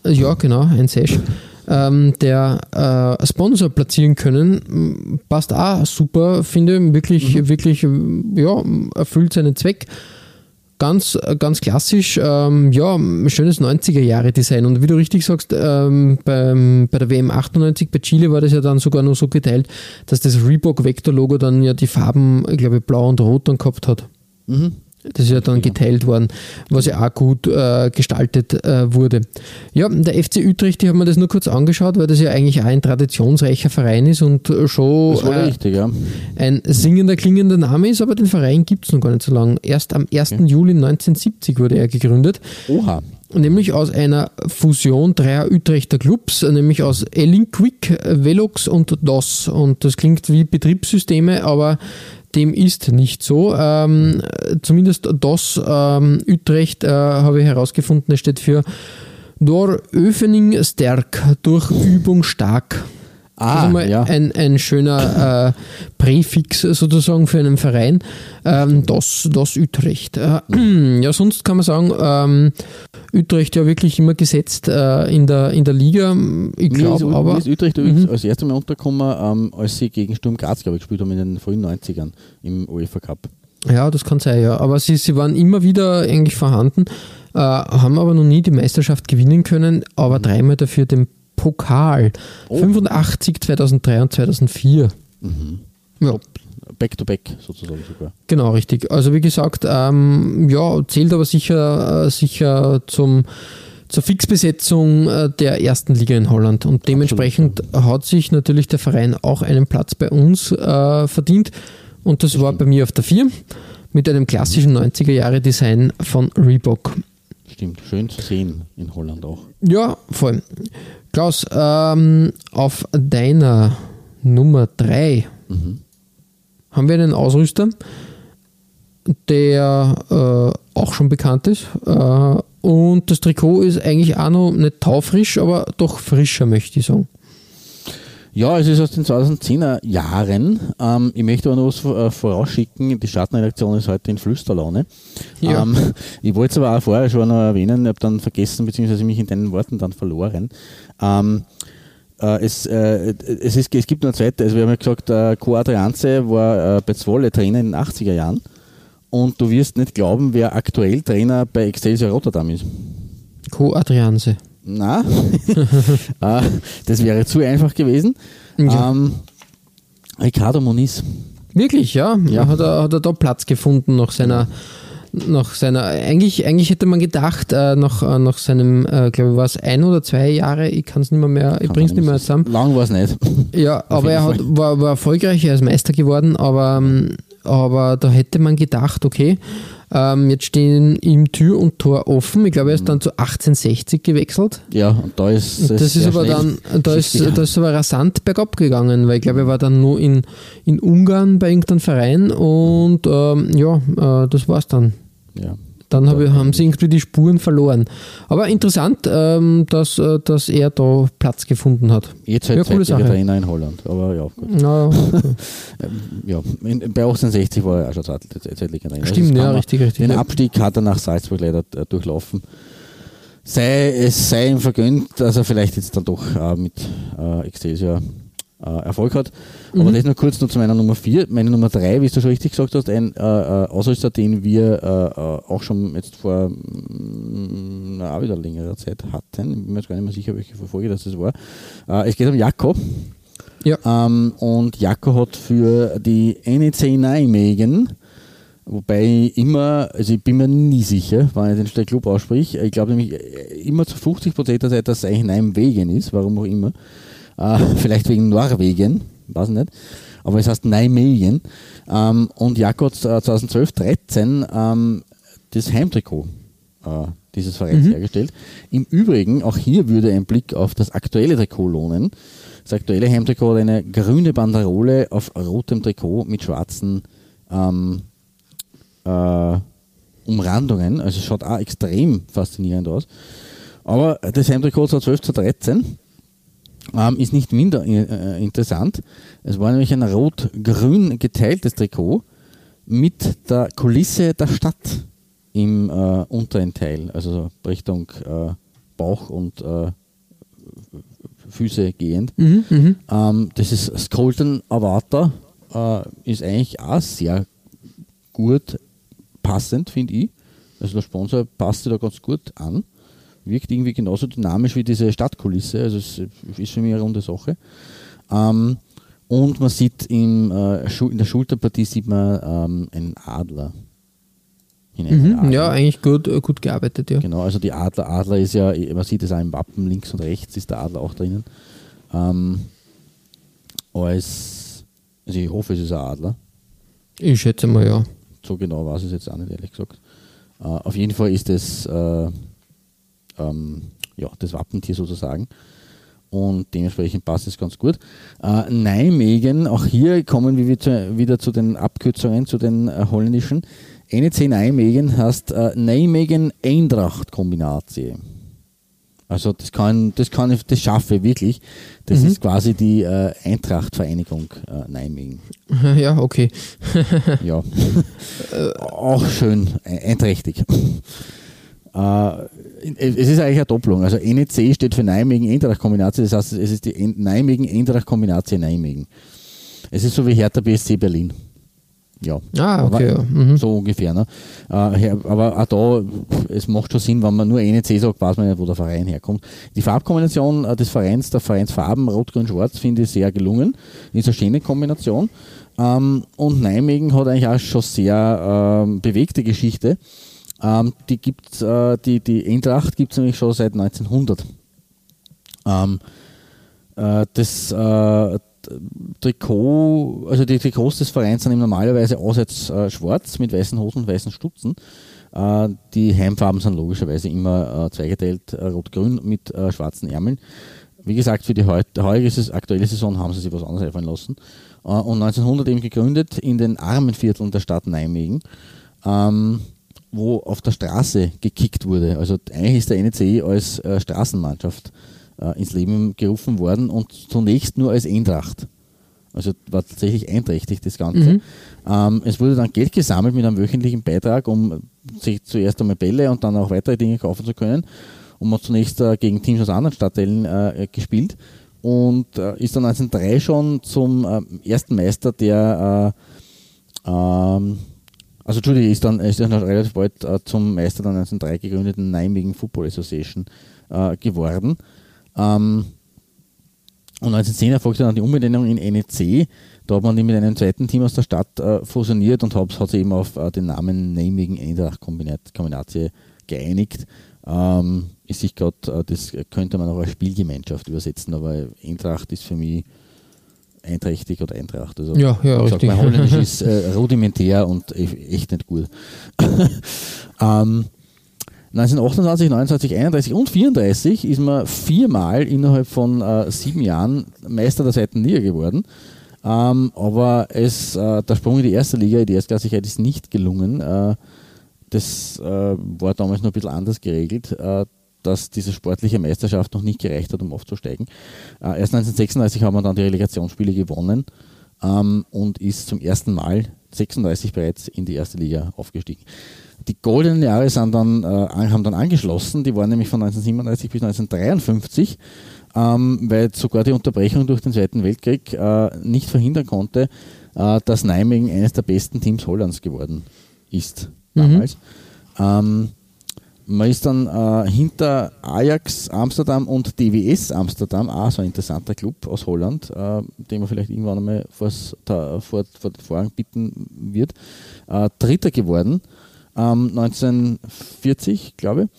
Sash. ja genau, ein Sash, ähm, der äh, Sponsor platzieren können, passt auch super, finde wirklich, Mhm. wirklich, ja, erfüllt seinen Zweck. Ganz, ganz klassisch, ähm, ja, schönes 90er-Jahre-Design. Und wie du richtig sagst, ähm, beim, bei der WM 98 bei Chile war das ja dann sogar nur so geteilt, dass das Reebok-Vector-Logo dann ja die Farben, ich glaube, blau und rot dann gehabt hat. Mhm. Das ist ja dann geteilt worden, was ja auch gut äh, gestaltet äh, wurde. Ja, der FC Utrecht, ich habe mir das nur kurz angeschaut, weil das ja eigentlich auch ein traditionsreicher Verein ist und äh, schon äh, richtig, ja. ein singender, klingender Name ist, aber den Verein gibt es noch gar nicht so lange. Erst am 1. Juli 1970 wurde er gegründet. Oha. Nämlich aus einer Fusion dreier Utrechter Clubs, nämlich aus Elinquick, Velox und DOS. Und das klingt wie Betriebssysteme, aber dem ist nicht so. Ähm, zumindest DOS ähm, Utrecht äh, habe ich herausgefunden, es steht für Door Övening Sterk, durch Übung stark. Das ist Ah, einmal ja. ein, ein schöner äh, Präfix sozusagen für einen Verein. Ähm, das, das Utrecht. Äh, ja, sonst kann man sagen, ähm, Utrecht ja wirklich immer gesetzt äh, in, der, in der Liga. Ich Mir glaube mir aber. ist Utrecht übrigens als erstes Mal untergekommen, ähm, als sie gegen Sturm Graz, glaube ich, gespielt haben in den frühen 90ern im UEFA Cup. Ja, das kann sein, ja. Aber sie, sie waren immer wieder eigentlich vorhanden, äh, haben aber noch nie die Meisterschaft gewinnen können, aber dreimal dafür den Pokal. 85, 2003 und 2004. Ja, Back to back sozusagen sogar. Genau, richtig. Also wie gesagt, ähm, ja, zählt aber sicher, äh, sicher zum, zur Fixbesetzung äh, der ersten Liga in Holland. Und dementsprechend hat sich natürlich der Verein auch einen Platz bei uns äh, verdient. Und das war bei mir auf der 4 mit einem klassischen 90er-Jahre-Design von Reebok. stimmt. Schön zu sehen in Holland auch. Ja, voll. Klaus, ähm, auf deiner Nummer 3 haben wir einen Ausrüster, der äh, auch schon bekannt ist. Äh, und das Trikot ist eigentlich auch noch nicht taufrisch, aber doch frischer, möchte ich sagen. Ja, es ist aus den 2010er Jahren. Ähm, ich möchte aber noch was äh, vorausschicken. Die Startredaktion ist heute in Flüsterlaune. Ja. Ähm, ich wollte es aber auch vorher schon noch erwähnen, ich habe dann vergessen, beziehungsweise mich in deinen Worten dann verloren. Ähm, äh, es, äh, es, ist, es gibt noch eine zweite, also wir haben ja gesagt, äh, Co Adrianze war äh, bei Zwolle Trainer in den 80er Jahren. Und du wirst nicht glauben, wer aktuell Trainer bei Excelsior Rotterdam ist. Co Adrianse. Na, äh, das wäre zu einfach gewesen. Ja. Ähm, Ricardo Moniz. Wirklich, ja. Ja. Hat, er, hat er da Platz gefunden nach seiner. Nach seiner, eigentlich, eigentlich hätte man gedacht, äh, nach, äh, nach seinem, äh, glaube ich, war es ein oder zwei Jahre, ich kann es nicht mehr mehr, ich bring's nicht mehr zusammen. Lang war es nicht. Ja, aber er hat, war, war erfolgreich, er ist Meister geworden, aber, ähm, aber da hätte man gedacht, okay, ähm, jetzt stehen ihm Tür und Tor offen. Ich glaube, er ist dann zu 1860 gewechselt. Ja, und da ist Das, ist aber dann, da ist, schiefgegangen. da ist aber rasant bergab gegangen, weil ich glaube, er war dann nur in, in Ungarn bei irgendeinem Verein und ähm, ja, äh, das war's dann. ja. Dann hab ich, haben sie irgendwie die Spuren verloren. Aber interessant, ähm, dass, äh, dass er da Platz gefunden hat. Jetzt halt Ja, coole Sache. Trainer in Holland. Aber ja, gut. Na, Ja, in, bei 1860 war er auch schon zeit- zeitlicher Trainer. Also Stimmt, kann ja, richtig, richtig. Den Ja. Abstieg hat er nach Salzburg leider äh, durchlaufen. Sei, es sei ihm vergönnt, dass er vielleicht jetzt dann doch äh, mit äh, Excelsior Erfolg hat. Aber Mhm. das nur kurz noch zu meiner Nummer 4. Meine Nummer 3, wie du schon richtig gesagt hast, ein äh, äh, Ausrüster, den wir äh, äh, auch schon jetzt vor mm, na, auch wieder längerer Zeit hatten. Ich bin mir jetzt gar nicht mehr sicher, welche Verfolge das war. Äh, es geht um Jakob. Ja. Ähm, und Jakob hat für die NEC Nijmegen, wobei ich immer, also ich bin mir nie sicher, wenn ich den Stell Club aussprich, ich glaube nämlich äh, immer zu 50 Prozent der Zeit, dass es eigentlich Nijmegen ist, warum auch immer. Äh, vielleicht wegen Norwegen, weiß nicht. Aber es heißt Nijmegen. Ähm, und Jakob hat äh, 2012, 13 ähm, das Heimtrikot äh, dieses Vereins hergestellt. Im Übrigen, auch hier würde ein Blick auf das aktuelle Trikot lohnen. Das aktuelle Heimtrikot hat eine grüne Banderole auf rotem Trikot mit schwarzen ähm, äh, Umrandungen. Also es schaut auch extrem faszinierend aus. Aber das Heimtrikot 2012 zu 13 ähm, ist nicht minder äh, interessant. Es war nämlich ein rot-grün geteiltes Trikot mit der Kulisse der Stadt im äh, unteren Teil, also so Richtung äh, Bauch und äh, Füße gehend. mhm, mhm. Ähm, das ist Skolten Avatar, äh, ist eigentlich auch sehr gut passend, finde ich. Also der Sponsor passt sich da ganz gut an. Wirkt irgendwie genauso dynamisch wie diese Stadtkulisse. Also es ist für mich eine runde Sache. Ähm, und man sieht im, äh, in der Schulterpartie sieht man ähm, einen Adler. Mhm. Adler. Ja, eigentlich gut, äh, gut gearbeitet, ja. Genau, also die Adler, Adler ist ja, man sieht es auch im Wappen, links und rechts ist der Adler auch drinnen. Ähm, als, also ich hoffe, es ist ein Adler. Ich schätze mal, ja. So genau weiß ich es jetzt auch nicht, ehrlich gesagt. Äh, auf jeden Fall ist es äh, ähm, ja, das Wappentier sozusagen. Und dementsprechend passt es ganz gut. Äh, Nijmegen, auch hier kommen wir wieder, wieder zu den Abkürzungen, zu den äh, holländischen. NEC Nijmegen heißt äh, Nijmegen Eintracht Kombinatie. Also das kann, das kann ich, das schaffe ich wirklich. Das ist quasi die äh, Eintracht-Vereinigung äh, Nijmegen. Ja, okay. Ja. auch schön äh, einträchtig. Äh, es ist eigentlich eine Doppelung. Also NEC steht für Nijmegen Eintracht Kombinatie, das heißt, es ist die En- Nijmegen. Es ist so wie Hertha BSC Berlin. Ja. Ah, okay. Mhm. So ungefähr. Ne? Äh, aber auch da, es macht schon Sinn, wenn man nur NEC sagt, weiß man nicht, wo der Verein herkommt. Die Farbkombination äh, des Vereins, der Vereinsfarben Rot, Grün, Schwarz, finde ich sehr gelungen. Ist eine schöne Kombination. Ähm, und Nijmegen hat eigentlich auch schon sehr ähm, bewegte Geschichte. Ähm, die gibt äh, die, die Eintracht gibt es nämlich schon seit 1900. Ähm, äh, das äh, Trikot, also die Trikots des Vereins sind normalerweise außerhalb äh, schwarz mit weißen Hosen und weißen Stutzen. Äh, die Heimfarben sind logischerweise immer äh, zweigeteilt, rot-grün mit schwarzen Ärmeln. Wie gesagt, für die heutige, aktuelle Saison haben sie sich was anderes einfallen lassen. Und 1900 eben gegründet in den armen Vierteln der Stadt Nijmegen, ähm, wo auf der Straße gekickt wurde. Also eigentlich ist der NEC als äh, Straßenmannschaft äh, ins Leben gerufen worden und zunächst nur als Eintracht. Also war tatsächlich einträchtig das Ganze. Mhm. Ähm, es wurde dann Geld gesammelt mit einem wöchentlichen Beitrag, um sich zuerst einmal Bälle und dann auch weitere Dinge kaufen zu können. Und man hat zunächst äh, gegen Teams aus anderen Stadtteilen äh, gespielt und äh, ist dann 1903 schon zum äh, ersten Meister der, äh, ähm, also Entschuldige, ist dann, ist dann relativ bald äh, zum Meister der 1903 gegründeten Nijmegen Football Association äh, geworden. Ähm, und 1910 erfolgte dann die Umbenennung in NEC. Da hat man die mit einem zweiten Team aus der Stadt äh, fusioniert und hat, sich eben auf den Namen Nijmegen Eintracht Kombinatie geeinigt. Ähm, ist sich grad, äh, das könnte man auch als Spielgemeinschaft übersetzen, aber Eintracht ist für mich einträchtig oder Eintracht. Also, ja, ja, richtig. mein Holländisch ist äh, rudimentär und echt nicht gut. ähm, 1928, 29, 31 und 34 ist man viermal innerhalb von äh, sieben Jahren Meister der zweiten Liga geworden. Ähm, aber es, äh, der Sprung in die erste Liga, in die Erstklassigkeit ist nicht gelungen. Äh, das äh, war damals noch ein bisschen anders geregelt, äh, dass diese sportliche Meisterschaft noch nicht gereicht hat, um aufzusteigen. Äh, erst 1936 haben wir dann die Relegationsspiele gewonnen ähm, und ist zum ersten Mal 36 bereits in die erste Liga aufgestiegen. Die goldenen Jahre sind dann, äh, haben dann angeschlossen, die waren nämlich von 1937 bis 1953, ähm, weil sogar die Unterbrechung durch den Zweiten Weltkrieg äh, nicht verhindern konnte, äh, dass Nijmegen eines der besten Teams Hollands geworden ist damals. Mhm. Ähm, man ist dann äh, hinter Ajax Amsterdam und DWS Amsterdam, auch so ein interessanter Club aus Holland, äh, den man vielleicht irgendwann einmal vors, da, vor, vor den Vorhang bitten wird, äh, Dritter geworden, ähm, 1940, glaube ich.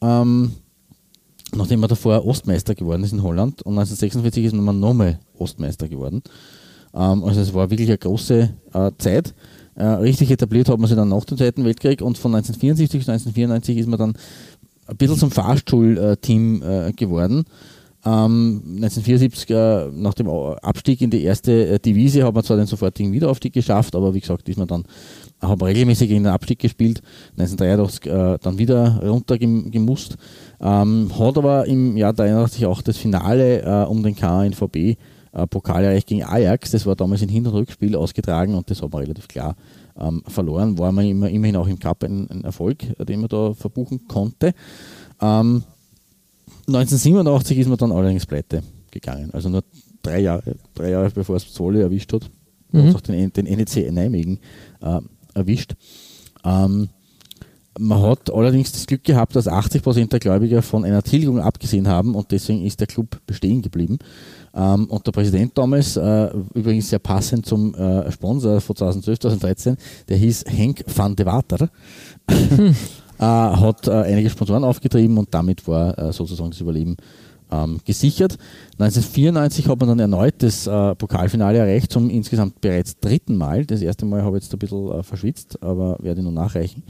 Ähm, nachdem man davor Ostmeister geworden ist in Holland und 1946 ist man nochmal Ostmeister geworden. Ähm, also es war wirklich eine große äh, Zeit. Äh, richtig etabliert hat man sich dann nach dem Zweiten Weltkrieg und von 1974 bis 1994 ist man dann ein bisschen zum Fahrstuhlteam äh, geworden. Ähm, 1974, äh, nach dem Abstieg in die erste äh, Divise, hat man zwar den sofortigen Wiederaufstieg geschafft, aber wie gesagt, ist man dann haben regelmäßig in den Abstieg gespielt, 1983 äh, dann wieder runtergemusst, ähm, hat aber im Jahr 83 auch das Finale äh, um den KNVB äh, Pokalerreich gegen Ajax. Das war damals ein Hin- und Rückspiel ausgetragen und das hat man relativ klar ähm, verloren. War man immer, immerhin auch im Cup ein, ein Erfolg, den man da verbuchen konnte. Ähm, 1987 ist man dann allerdings pleite gegangen. Also nur drei Jahre, drei Jahre bevor es Zwolle erwischt hat, mhm. hat auch den, den NEC Nijmegen äh, erwischt. Ähm, man hat allerdings das Glück gehabt, dass 80% der Gläubiger von einer Tilgung abgesehen haben und deswegen ist der Club bestehen geblieben. Ähm, und der Präsident damals, äh, übrigens sehr passend zum äh, Sponsor von 2012, 2013, der hieß Henk van de Water, hm. äh, hat äh, einige Sponsoren aufgetrieben und damit war äh, sozusagen das Überleben ähm, gesichert. 1994 hat man dann erneut das äh, Pokalfinale erreicht, zum insgesamt bereits dritten Mal. Das erste Mal habe ich jetzt ein bisschen verschwitzt, aber werde ich noch nachreichen.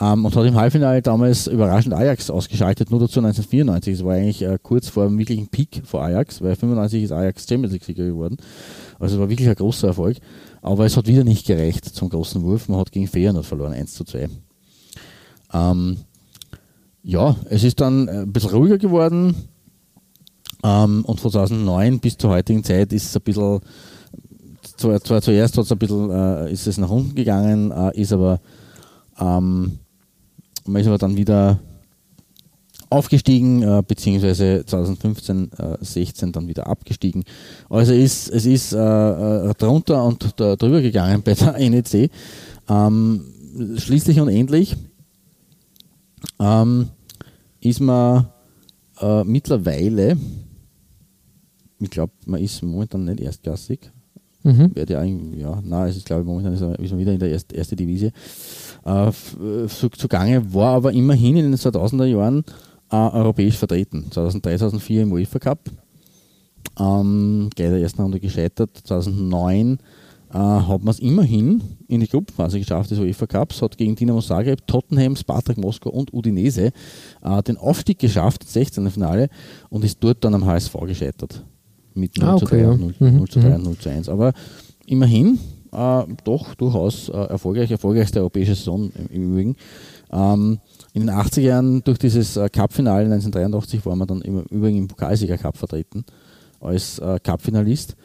Ähm, und hat im Halbfinale damals überraschend Ajax ausgeschaltet, nur dazu 1994. Es war eigentlich äh, kurz vor dem wirklichen Peak vor Ajax, weil 95 ist Ajax Champions League-Sieger geworden. Also es war wirklich ein großer Erfolg. Aber es hat wieder nicht gereicht zum großen Wurf. Man hat gegen Feyenoord verloren, 1 zu 2. Ähm, ja, es ist dann äh, ein bisschen ruhiger geworden. Ähm, und von 2009 bis zur heutigen Zeit ist es ein bisschen, zwar, zwar zuerst ein bisschen, äh, ist es nach unten gegangen, äh, ist aber ähm, man ist aber dann wieder aufgestiegen, äh, beziehungsweise 2015, äh, 16 dann wieder abgestiegen. Also ist, es ist äh, äh, drunter und drüber gegangen bei der NEC. Ähm, schließlich und endlich ähm, ist man äh, mittlerweile, ich glaube, man ist momentan nicht erstklassig. Mhm. Werde ja, nein, es ist glaube ich momentan ist, man wieder in der ersten erste Divisie äh, zugange, war aber immerhin in den 2000er Jahren äh, europäisch vertreten. 2003, 2004 im UEFA Cup, ähm, gleich der ersten Runde gescheitert. 2009 äh, hat man es immerhin in die Gruppenphase geschafft des UEFA Cups, hat gegen Dinamo Zagreb, Tottenham, Spartak Moskau und Udinese äh, den Aufstieg geschafft, das 16. Finale, und ist dort dann am HSV gescheitert. Mit 0 Ah, zu okay, 3, ja. 0, Mhm, 0 zu 3 und 0 zu 1. Aber immerhin äh, doch durchaus äh, erfolgreich, erfolgreichste europäische Saison im, im Übrigen. Ähm, in den 80er Jahren durch dieses äh, Cup-Finale 1983 war man dann im Übrigen im Pokalsieger-Cup vertreten als äh, Cup-Finalist.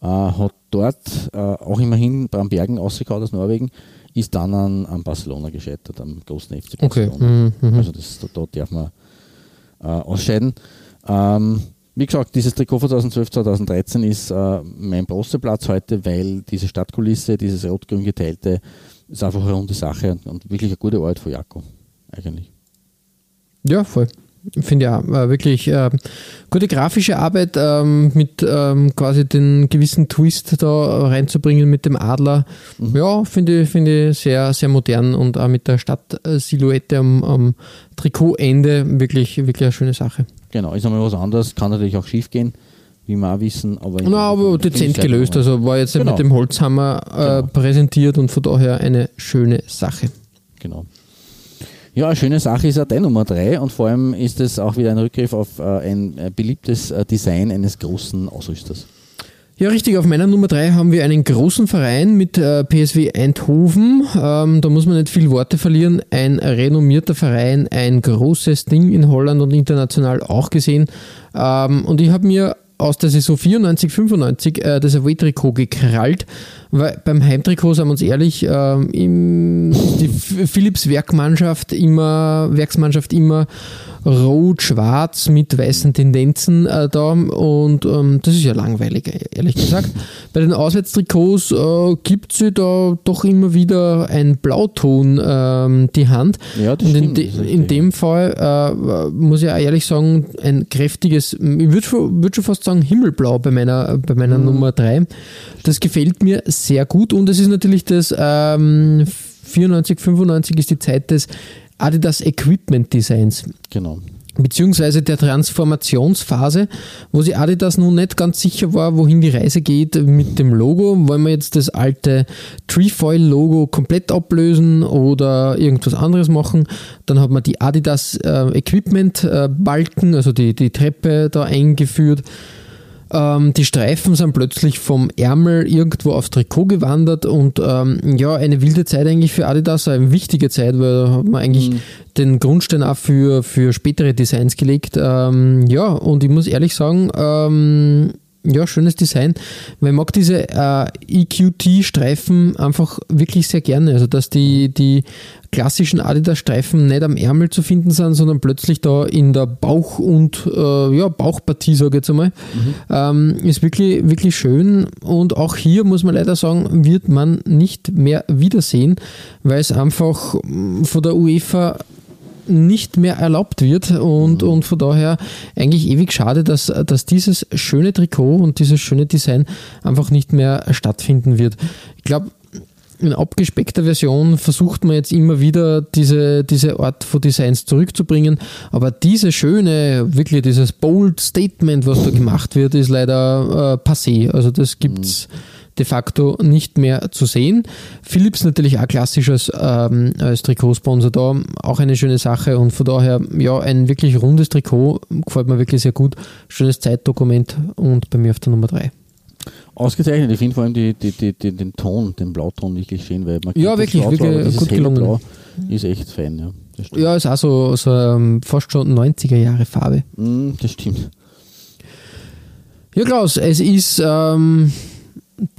Äh, hat dort äh, auch immerhin beim Bergen ausgekaut aus Norwegen, ist dann an, an Barcelona gescheitert, am großen FC Okay. Barcelona. Mhm, mhm. Also das, da, da darf man äh, ausscheiden. Ähm, wie gesagt, dieses Trikot von 2012, 2013 ist äh, mein Brusteplatz heute, weil diese Stadtkulisse, dieses rot-grün geteilte, ist einfach eine runde Sache und wirklich eine gute Art von Jakob, eigentlich. Ja, voll. Finde ja äh, wirklich äh, gute grafische Arbeit ähm, mit ähm, quasi den gewissen Twist da reinzubringen mit dem Adler. Ja, finde ich finde sehr, sehr modern und auch mit der Stadtsilhouette am, am Trikotende wirklich, wirklich eine schöne Sache. Genau, ist einmal was anderes, kann natürlich auch schief gehen, wie wir auch wissen. Aber, Na, aber dezent gelöst, also war jetzt Genau. mit dem Holzhammer äh, Genau. präsentiert und von daher eine schöne Sache. Genau. Ja, eine schöne Sache ist auch der Nummer 3 und vor allem ist es auch wieder ein Rückgriff auf äh, ein äh, beliebtes äh, Design eines großen Ausrüsters. Ja, richtig. Auf meiner Nummer 3 haben wir einen großen Verein mit äh, PSW Eindhoven. Ähm, da muss man nicht viel Worte verlieren. Ein renommierter Verein, ein großes Ding in Holland und international auch gesehen. Ähm, und ich habe mir aus der Saison 94, 95 äh, das Away-Trikot gekrallt, weil beim Heimtrikot, sagen wir uns ehrlich, ähm, im, die Philips Werkmannschaft immer, Werksmannschaft immer rot-schwarz mit weißen Tendenzen äh, da und ähm, das ist ja langweilig, ehrlich gesagt. Bei den Auswärtstrikots äh, gibt sie da doch immer wieder ein Blauton ähm, die Hand. Ja, das und in, stimmt, de, das in dem Fall äh, muss ich auch ehrlich sagen, ein kräftiges, ich würde schon, würd schon fast sagen Himmelblau bei meiner, bei meiner Nummer 3. Das gefällt mir sehr gut und es ist natürlich das ähm, 94, 95 ist die Zeit des Adidas Equipment Designs Genau. beziehungsweise der Transformationsphase, wo sich Adidas nun nicht ganz sicher war, wohin die Reise geht mit dem Logo. Wollen wir jetzt das alte Trefoil-Logo komplett ablösen oder irgendwas anderes machen? Dann hat man die Adidas äh, Equipment-Balken, also die, die Treppe da eingeführt. Ähm, die Streifen sind plötzlich vom Ärmel irgendwo aufs Trikot gewandert und ähm, ja, eine wilde Zeit eigentlich für Adidas, eine wichtige Zeit, weil da hat man eigentlich den Grundstein auch für, für spätere Designs gelegt. Ähm, ja, und ich muss ehrlich sagen, ähm, ja, schönes Design, weil ich mag diese äh, EQT-Streifen einfach wirklich sehr gerne. Also, dass die, die klassischen Adidas-Streifen nicht am Ärmel zu finden sind, sondern plötzlich da in der Bauch- und äh, ja, Bauchpartie, sage ich jetzt einmal, ähm, ist wirklich, wirklich schön. Und auch hier muss man leider sagen, wird man nicht mehr wiedersehen, weil es einfach mm, von der UEFA nicht mehr erlaubt wird und, und von daher eigentlich ewig schade, dass, dass dieses schöne Trikot und dieses schöne Design einfach nicht mehr stattfinden wird. Ich glaube, in abgespeckter Version versucht man jetzt immer wieder diese, diese Art von Designs zurückzubringen, aber diese schöne, wirklich dieses bold Statement, was da gemacht wird, ist leider äh, passé. Also das gibt's de facto nicht mehr zu sehen. Philips natürlich auch klassisch als, ähm, als Trikotsponsor da, auch eine schöne Sache und von daher, ja, ein wirklich rundes Trikot, gefällt mir wirklich sehr gut. Schönes Zeitdokument und bei mir auf der Nummer 3. Ausgezeichnet, ich finde vor allem die, die, die, den Ton, den Blauton wirklich schön, weil man Ja, wirklich, Blau wirklich gut gelungen. Blau ist echt fein, ja. Ja, ist auch so, so ähm, fast schon 90er Jahre Farbe. Mm, das stimmt. Ja, Klaus, es ist ähm,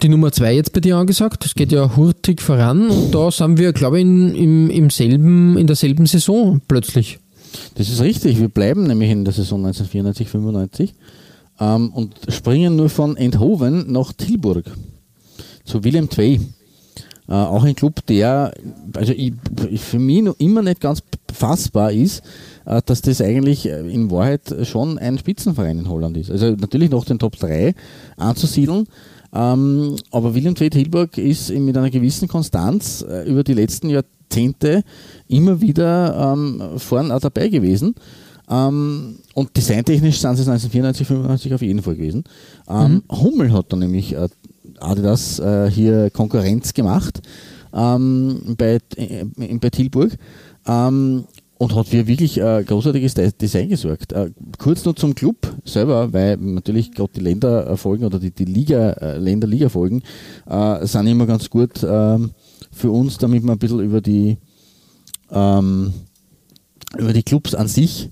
die Nummer 2 jetzt bei dir angesagt. Es geht ja hurtig voran und da sind wir, glaube ich, in, im, im selben, in derselben Saison plötzlich. Das ist richtig, wir bleiben nämlich in der Saison 1994, 95 ähm, und springen nur von Eindhoven nach Tilburg zu Willem II. Äh, auch ein Club, der also ich für mich noch immer nicht ganz fassbar ist, äh, dass das eigentlich äh, in Wahrheit schon ein Spitzenverein in Holland ist. Also natürlich noch den Top 3 anzusiedeln, ähm, aber Willem II Tilburg ist mit einer gewissen Konstanz äh, über die letzten Jahrzehnte immer wieder ähm, vorn auch dabei gewesen. Ähm, und designtechnisch sind sie 1994, 95 auf jeden Fall gewesen. Ähm, Hummel hat dann nämlich äh, Adidas äh, hier Konkurrenz gemacht ähm, bei, äh, bei Tilburg. Und hat für wirklich äh, großartiges Design gesorgt. Äh, kurz nur zum Club selber, weil natürlich gerade die Länderfolgen oder die, die Liga, äh, Länder-Liga-Folgen äh, sind immer ganz gut ähm, für uns, damit wir ein bisschen über die ähm, über die Clubs an sich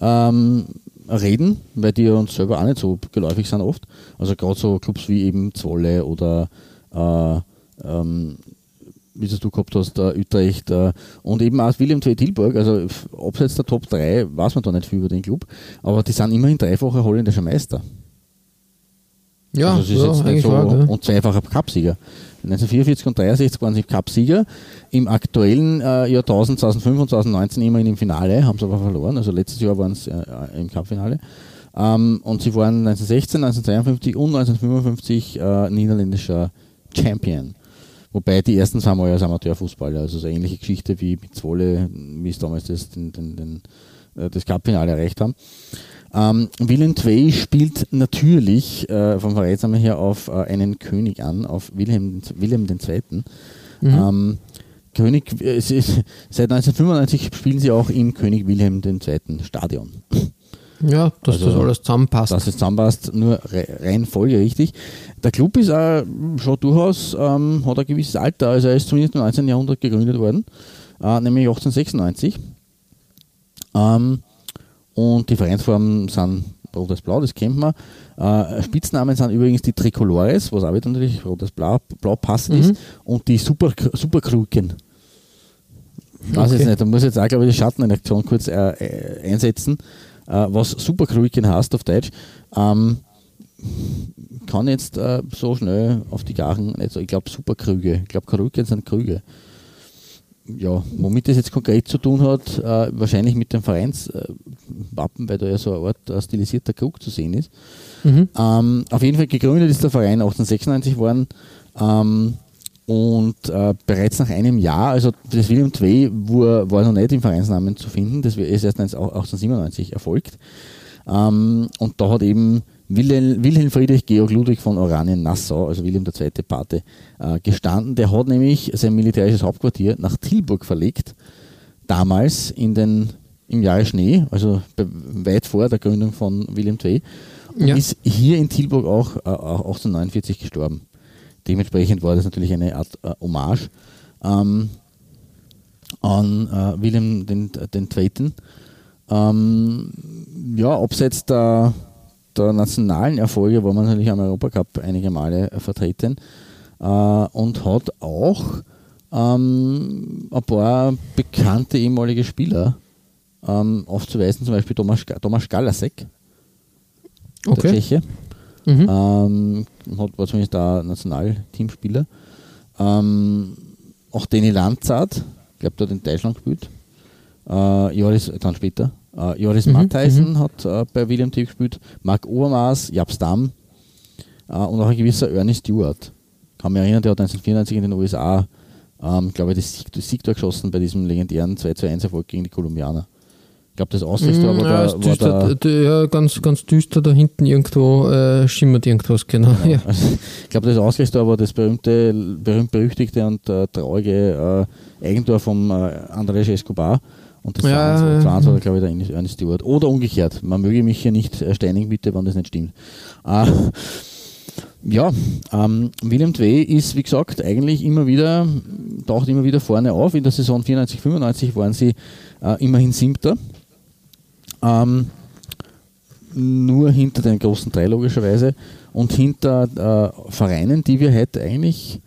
ähm, reden, weil die uns selber auch nicht so geläufig sind oft. Also gerade so Clubs wie eben Zwolle oder äh, ähm, wie es du gehabt hast, äh, Utrecht äh, und eben auch William II Tilburg, also abseits der Top 3 weiß man da nicht viel über den Club, aber die sind immerhin dreifacher holländischer Meister. Ja, also das ist ja, jetzt so, wahr, gell? und zweifacher Cupsieger. 1944 und 63 waren sie Cupsieger. Im aktuellen äh, Jahr 2005 und 2019 immerhin im Finale, haben sie aber verloren. Also letztes Jahr waren sie äh, im Cupfinale. Ähm, und sie waren 1916, 1952 und 1955 äh, niederländischer Champion. Wobei die ersten zwei Mal als Amateurfußballer, also so eine ähnliche Geschichte wie mit Zwolle, wie es damals das, den, den, den, äh, das Cup-Finale erreicht haben. Ähm, Willem II spielt natürlich äh, vom Vereinsnamen her auf äh, einen König an, auf Wilhelm, Wilhelm II. Mhm. Ähm, König, äh, ist, seit 1995 spielen sie auch im König Wilhelm II. Stadion. Ja, dass Also, das alles zusammenpasst. Dass es zusammenpasst, nur re rein folgerichtig. Der Club ist auch schon durchaus, ähm, hat ein gewisses Alter, also er ist zumindest im 19. Jahrhundert gegründet worden, äh, nämlich 1896. Ähm, und die Vereinsformen sind Rot-Blau, das kennt man. Äh, Spitznamen sind übrigens die Tricolores, was auch wieder natürlich Rot-Blau Blau passend Mhm. ist, und die Super, Superkruken. Ich weiß Okay. jetzt nicht, da muss ich jetzt auch, glaube ich, die Schattenredaktion kurz äh, äh, einsetzen, äh, was Superkruken heißt auf Deutsch. Ähm, kann jetzt äh, so schnell auf die Gachen nicht so. Ich glaube Superkrüge. Ich glaube Krüge sind Krüge. Ja, womit das jetzt konkret zu tun hat, äh, wahrscheinlich mit dem Vereinswappen, weil da ja so eine Art äh, stilisierter Krug zu sehen ist. Mhm. Ähm, auf jeden Fall gegründet ist der Verein 1896 worden ähm, und äh, bereits nach einem Jahr, also das William II war, war noch nicht im Vereinsnamen zu finden, das ist erst 1897 erfolgt. Ähm, und da hat eben Wilhelm, Wilhelm Friedrich Georg Ludwig von Oranien-Nassau, also Wilhelm II. Pate, äh, gestanden. Der hat nämlich sein militärisches Hauptquartier nach Tilburg verlegt, damals in den, im Jahre Schnee, also weit vor der Gründung von Wilhelm II. Und Ja. ist hier in Tilburg auch, äh, auch 1849 gestorben. Dementsprechend war das natürlich eine Art äh, Hommage ähm, an äh, Wilhelm den, den Zweiten. Ähm, ja, abseits der, der nationalen Erfolge war man natürlich am Europacup einige Male äh, vertreten äh, und hat auch ähm, ein paar bekannte ehemalige Spieler ähm, aufzuweisen, zum Beispiel Thomas, Thomas Galasek, der Okay. Tscheche. Mhm. Ähm, hat, war zumindest da Nationalteamspieler. Ähm, auch Danny Lanzart, ich glaube, der hat in Deutschland gespielt. Äh, Joris, dann später. Äh, Joris Mhm, Mattheisen hat äh, bei William T. gespielt. Marc Obermaß, Japs Damm äh, und auch ein gewisser Ernie Stewart. Kann mich erinnern, der hat 1994 in den USA, ähm, glaube ich, das Sieg, Siegtor geschossen bei diesem legendären 2-1 Erfolg gegen die Kolumbianer. Ich glaube, das Ausrichter Mm, war, ja, ist war düster, der, d- ja, ganz, ganz düster da hinten irgendwo äh, schimmert irgendwas, genau. Ja. Also, ich glaube, das Ausgleichstor war das berühmte, berühmt-berüchtigte und äh, traurige äh, Eigentor vom äh, Andrés Escobar. Und das Ja, ja, ja, war, ja. glaube ich, der Ernest- Stewart. Oder umgekehrt. Man möge mich hier nicht steinigen, bitte, wenn das nicht stimmt. Äh, ja, ähm, William II ist, wie gesagt, eigentlich immer wieder, taucht immer wieder vorne auf. In der Saison 94, 95 waren sie äh, immerhin Siebter. Ähm, nur hinter den großen drei logischerweise und hinter äh, Vereinen, die wir heute eigentlich,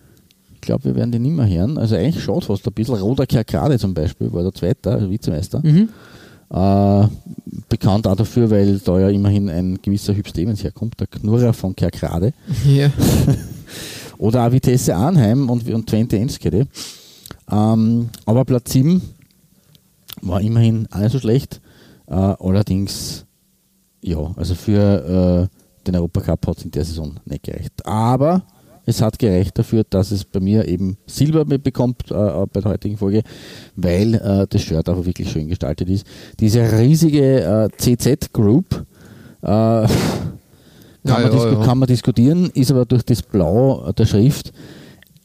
ich glaube, wir werden die nicht mehr hören. Also eigentlich schaut fast ein bisschen. Roda Kerkrade zum Beispiel war der Zweite, also Vizemeister. Mhm. Äh, bekannt auch dafür, weil da ja immerhin ein gewisser Hüb Stevens herkommt, der Knurrer von Kerkrade. Ja. Oder auch Vitesse Arnheim und, und Twente Enskede. Ähm, aber Platz 7 war immerhin auch nicht so schlecht. Äh, allerdings, ja, also für äh, den Europacup hat es in der Saison nicht gereicht. Aber es hat gereicht dafür, dass es bei mir eben Silber be- bekommt äh, bei der heutigen Folge, weil äh, das Shirt aber wirklich schön gestaltet ist. Diese riesige äh, CZ Group, äh, kann Ja, man, ja, ja. kann man diskutieren, ist aber durch das Blau der Schrift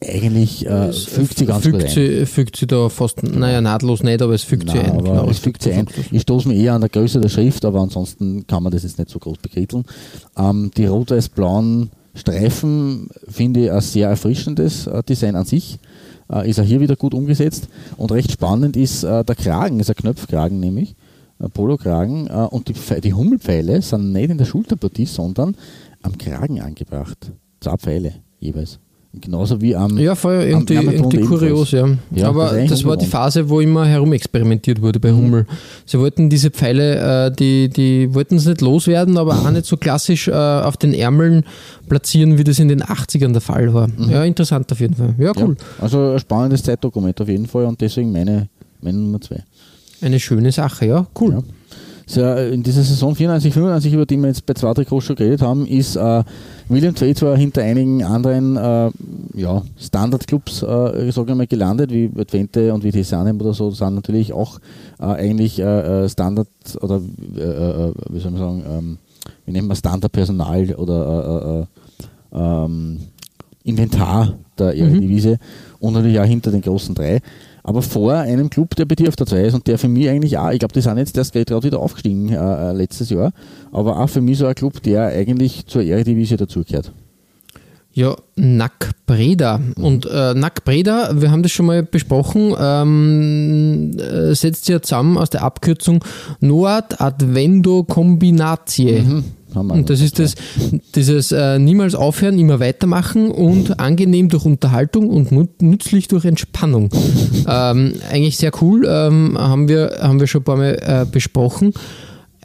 eigentlich äh, fügt sie ganz fügt gut ein. sie, fügt sie da fast, naja, nahtlos nicht, aber es fügt sie Nein, ein. aber genau. es fügt sie ein. Ich stoße mir eher an der Größe der Schrift, aber ansonsten kann man das jetzt nicht so groß bekritteln. Ähm, die rot-weiß-blauen Streifen finde ich ein sehr erfrischendes äh, Design an sich. Äh, ist auch hier wieder gut umgesetzt. Und recht spannend ist äh, der Kragen, ist ein Knöpfkragen nämlich, ein Polokragen. Äh, und die, die Hummelpfeile sind nicht in der Schulterpartie, sondern am Kragen angebracht. Zwei Pfeile jeweils. Genauso wie am Ja, voll irgendwie, irgendwie kurios, ja. Ja, das Aber eigentlich das war die. Phase, wo immer herumexperimentiert wurde bei Hummel. Sie wollten diese Pfeile, äh, die, die wollten es nicht loswerden, aber auch nicht so klassisch äh, auf den Ärmeln platzieren, wie das in den 80ern der Fall war. Ja, interessant auf jeden Fall. Ja, cool. Ja, also ein spannendes Zeitdokument auf jeden Fall und deswegen meine, meine Nummer zwei. Eine schöne Sache, ja, cool. Ja. Äh, in dieser Saison 94, 95, über die wir jetzt bei zwei Trikots schon geredet haben, ist äh, William Tveit zwar hinter einigen anderen äh, ja, Standardclubs, äh, mal, gelandet, wie Twente und wie Tesanem oder so, sind natürlich auch äh, eigentlich äh, äh, Standard oder wie soll man sagen, ähm, wie nennt man Standardpersonal oder äh, äh, äh, ähm, Inventar der Eredivisie und natürlich auch hinter den großen drei. Aber vor einem Club, der bei dir auf der 2 ist und der für mich eigentlich auch, ich glaube, die sind jetzt erst gerade wieder aufgestiegen äh, äh, letztes Jahr, aber auch für mich so ein Club, der eigentlich zur Eredivisie dazugehört. Ja, Nack Breda. Und äh, Nack Breda, wir haben das schon mal besprochen, ähm, äh, setzt ja zusammen aus der Abkürzung Noat Advendo Combinatie. Haben wir Und das ist das, dieses äh, niemals aufhören, immer weitermachen und angenehm durch Unterhaltung und nützlich durch Entspannung. ähm, eigentlich sehr cool, ähm, haben, wir, haben wir schon ein paar Mal äh, besprochen.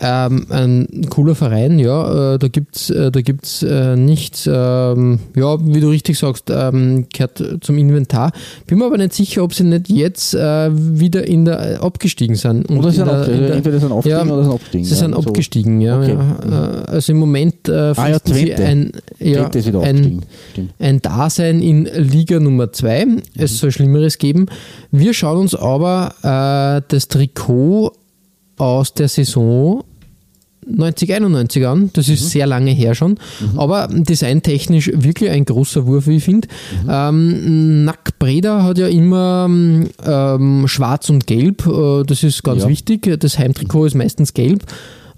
Ähm, ein cooler Verein, ja, äh, da gibt's äh, da gibt's äh, nichts, ähm, ja, wie du richtig sagst, ähm, gehört zum Inventar. Bin mir aber nicht sicher, ob sie nicht jetzt äh, wieder in der äh, abgestiegen sind. Und Oder in sind der, entweder sind aufgestiegen ja, oder sind abgestiegen. Sie sind ja, so. abgestiegen, ja. Okay. ja. Äh, Also im Moment äh, Ah ja, sie ein, ja, ein, ein Dasein in Liga Nummer 2. Mhm. Es soll Schlimmeres geben. Wir schauen uns aber äh, das Trikot aus der Saison 90, 91 an. Das Mhm. ist sehr lange her schon. Aber designtechnisch wirklich ein großer Wurf, wie ich finde. Mhm. Ähm, Nack Breda hat ja immer ähm, schwarz und gelb. Äh, das ist ganz Ja. wichtig. Das Heimtrikot ist meistens gelb.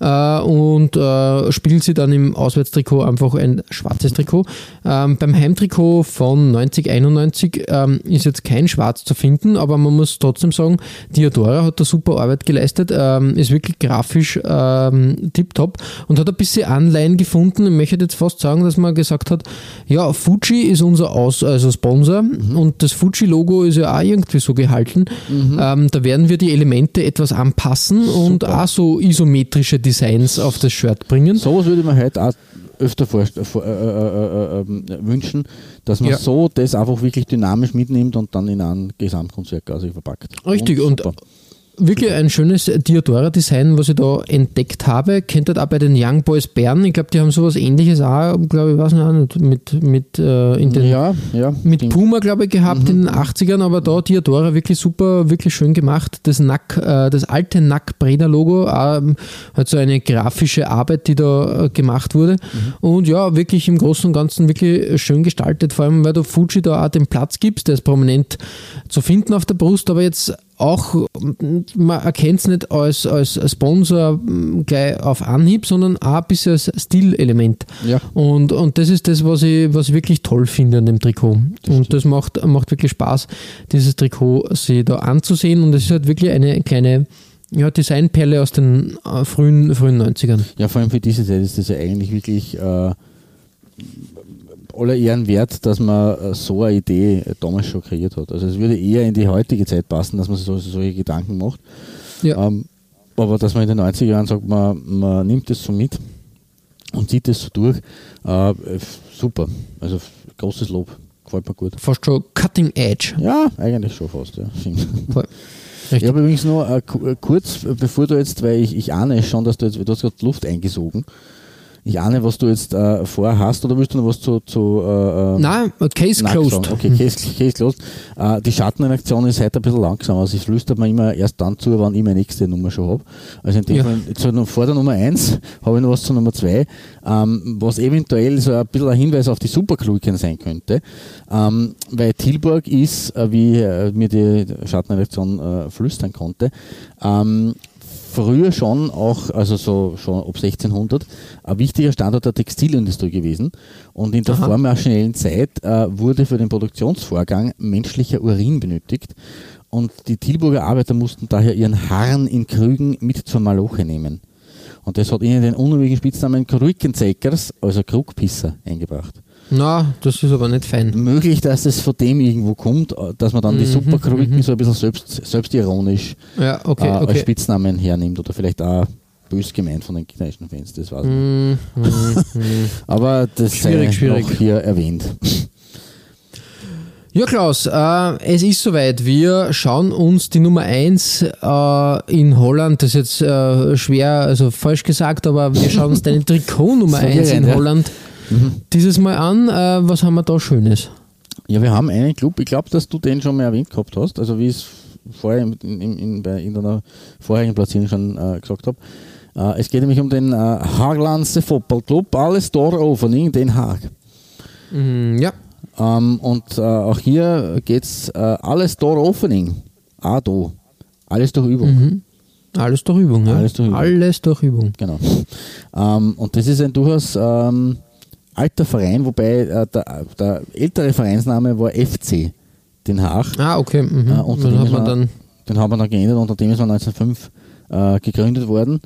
Äh, und äh, spielt sie dann im Auswärtstrikot einfach ein schwarzes Trikot. Ähm, beim Heimtrikot von 90, 91 ähm, ist jetzt kein Schwarz zu finden, aber man muss trotzdem sagen, Diodora hat da super Arbeit geleistet, ähm, ist wirklich grafisch ähm, tipptopp und hat ein bisschen Anleihen gefunden. Ich möchte jetzt fast sagen, dass man gesagt hat, ja, Fuji ist unser Aus also Sponsor und das Fuji-Logo ist ja auch irgendwie so gehalten. Ähm, da werden wir die Elemente etwas anpassen und auch so isometrische Designs auf das Shirt bringen. Sowas würde ich mir heute auch öfter vor, äh, äh, äh, äh, wünschen, dass man Ja. so das einfach wirklich dynamisch mitnimmt und dann in ein Gesamtkunstwerk quasi verpackt. Richtig, und super. Wirklich ein schönes Diodora-Design, was ich da entdeckt habe. Kennt ihr auch bei den Young Boys Bern? Ich glaube, die haben sowas ähnliches auch, glaube ich, weiß nicht, mit, mit, äh, in den, ja, ja. mit. Puma, glaube ich, gehabt in den 80ern, aber da Diodora wirklich super, wirklich schön gemacht. Das Nack, äh, das alte Nack-Breda-Logo, ähm, hat so eine grafische Arbeit, die da äh, gemacht wurde. Und ja, wirklich im Großen und Ganzen wirklich schön gestaltet, vor allem weil du Fuji da auch den Platz gibst, der ist prominent zu finden auf der Brust, aber jetzt auch, mm, man erkennt es nicht als, als Sponsor mm, gleich auf Anhieb, sondern auch ein bisschen als Stilelement. Ja. Und, und das ist das, was ich, was ich wirklich toll finde an dem Trikot. und das macht, macht wirklich Spaß, dieses Trikot sich da anzusehen. Und es ist halt wirklich eine kleine ja, Designperle aus den äh, frühen, frühen 90ern. Ja, vor allem für diese Zeit ist das ja eigentlich wirklich äh, aller Ehren wert, dass man äh, so eine Idee äh, damals schon kreiert hat. Also es würde eher in die heutige Zeit passen, dass man sich so, solche Gedanken macht. Ja. Ähm, aber dass man in den 90er Jahren sagt, man, man nimmt das so mit und zieht das so durch, äh, super. Also großes Lob. Gefällt mir gut. Fast schon Cutting Edge. Ja, eigentlich schon fast, ja. Ich habe übrigens nur äh, äh, kurz, bevor du jetzt, weil ich, ich ahne schon, dass du jetzt, du hast gerade Luft eingesogen. Ich ahne, was du jetzt äh, vorhast, oder willst du noch was zu. zu äh, äh Nein, Case Nein, closed. sagen? Okay, Case, Case closed. Äh, die Schattenreaktion ist heute ein bisschen langsam. Also, ich flüstert mir immer erst dann zu, wenn ich meine nächste Nummer schon habe. Also, in dem Ja. Fall, zu, vor der Nummer 1 habe ich noch was zur Nummer 2, ähm, was eventuell so ein bisschen ein Hinweis auf die Superkluken sein könnte. Ähm, weil Tilburg ist, äh, wie äh, mir die Schattenreaktion äh, flüstern konnte, ähm, früher schon auch, also so schon ab 1600, ein wichtiger Standort der Textilindustrie gewesen. Und in der Aha. vormaschinellen Zeit äh, wurde für den Produktionsvorgang menschlicher Urin benötigt. Und die Tilburger Arbeiter mussten daher ihren Harn in Krügen mit zur Maloche nehmen. Und das hat ihnen den unruhigen Spitznamen Krückenzeckers, also Krugpisser, eingebracht. Na, das ist aber nicht fein. Möglich, dass es von dem irgendwo kommt, dass man dann die Mhm, Superkrücken so ein bisschen selbst, selbstironisch Ja, okay, äh, als okay. Spitznamen hernimmt oder vielleicht auch bös gemeint von den gegnerischen Fans, das weiß ich. Mm, mm, mm. Aber das Schwierig, schwierig. noch hier erwähnt. Ja, Klaus, äh, es ist soweit. Wir schauen uns die Nummer 1 äh, in Holland, das ist jetzt äh, schwer, also falsch gesagt, aber wir schauen uns deine Trikot Nummer 1 in ja. Holland dieses Mal an. Äh, was haben wir da Schönes? Ja, wir haben einen Club, ich glaube, dass du den schon mal erwähnt gehabt hast, also wie ich es vorher in, in, in, bei, in deiner vorherigen Platzierung schon äh, gesagt habe. Äh, es geht nämlich um den äh, Haaglandse Football Club, alles Door Opening, Den Haag. Mm, ja, Ähm, und äh, auch hier geht es äh, alles Door Opening. Ah, do. Alles durch Übung. Mhm. alles durch Übung. Ja? Alles durch Übung. Alles durch Übung. Genau. Ähm, und das ist ein durchaus ähm, alter Verein, wobei äh, der, der ältere Vereinsname war FC Den Haag. Ah, okay. Mhm. Äh, unter dem hat man- dann. Den haben wir dann geändert, unter dem ist man 1905 äh, gegründet worden.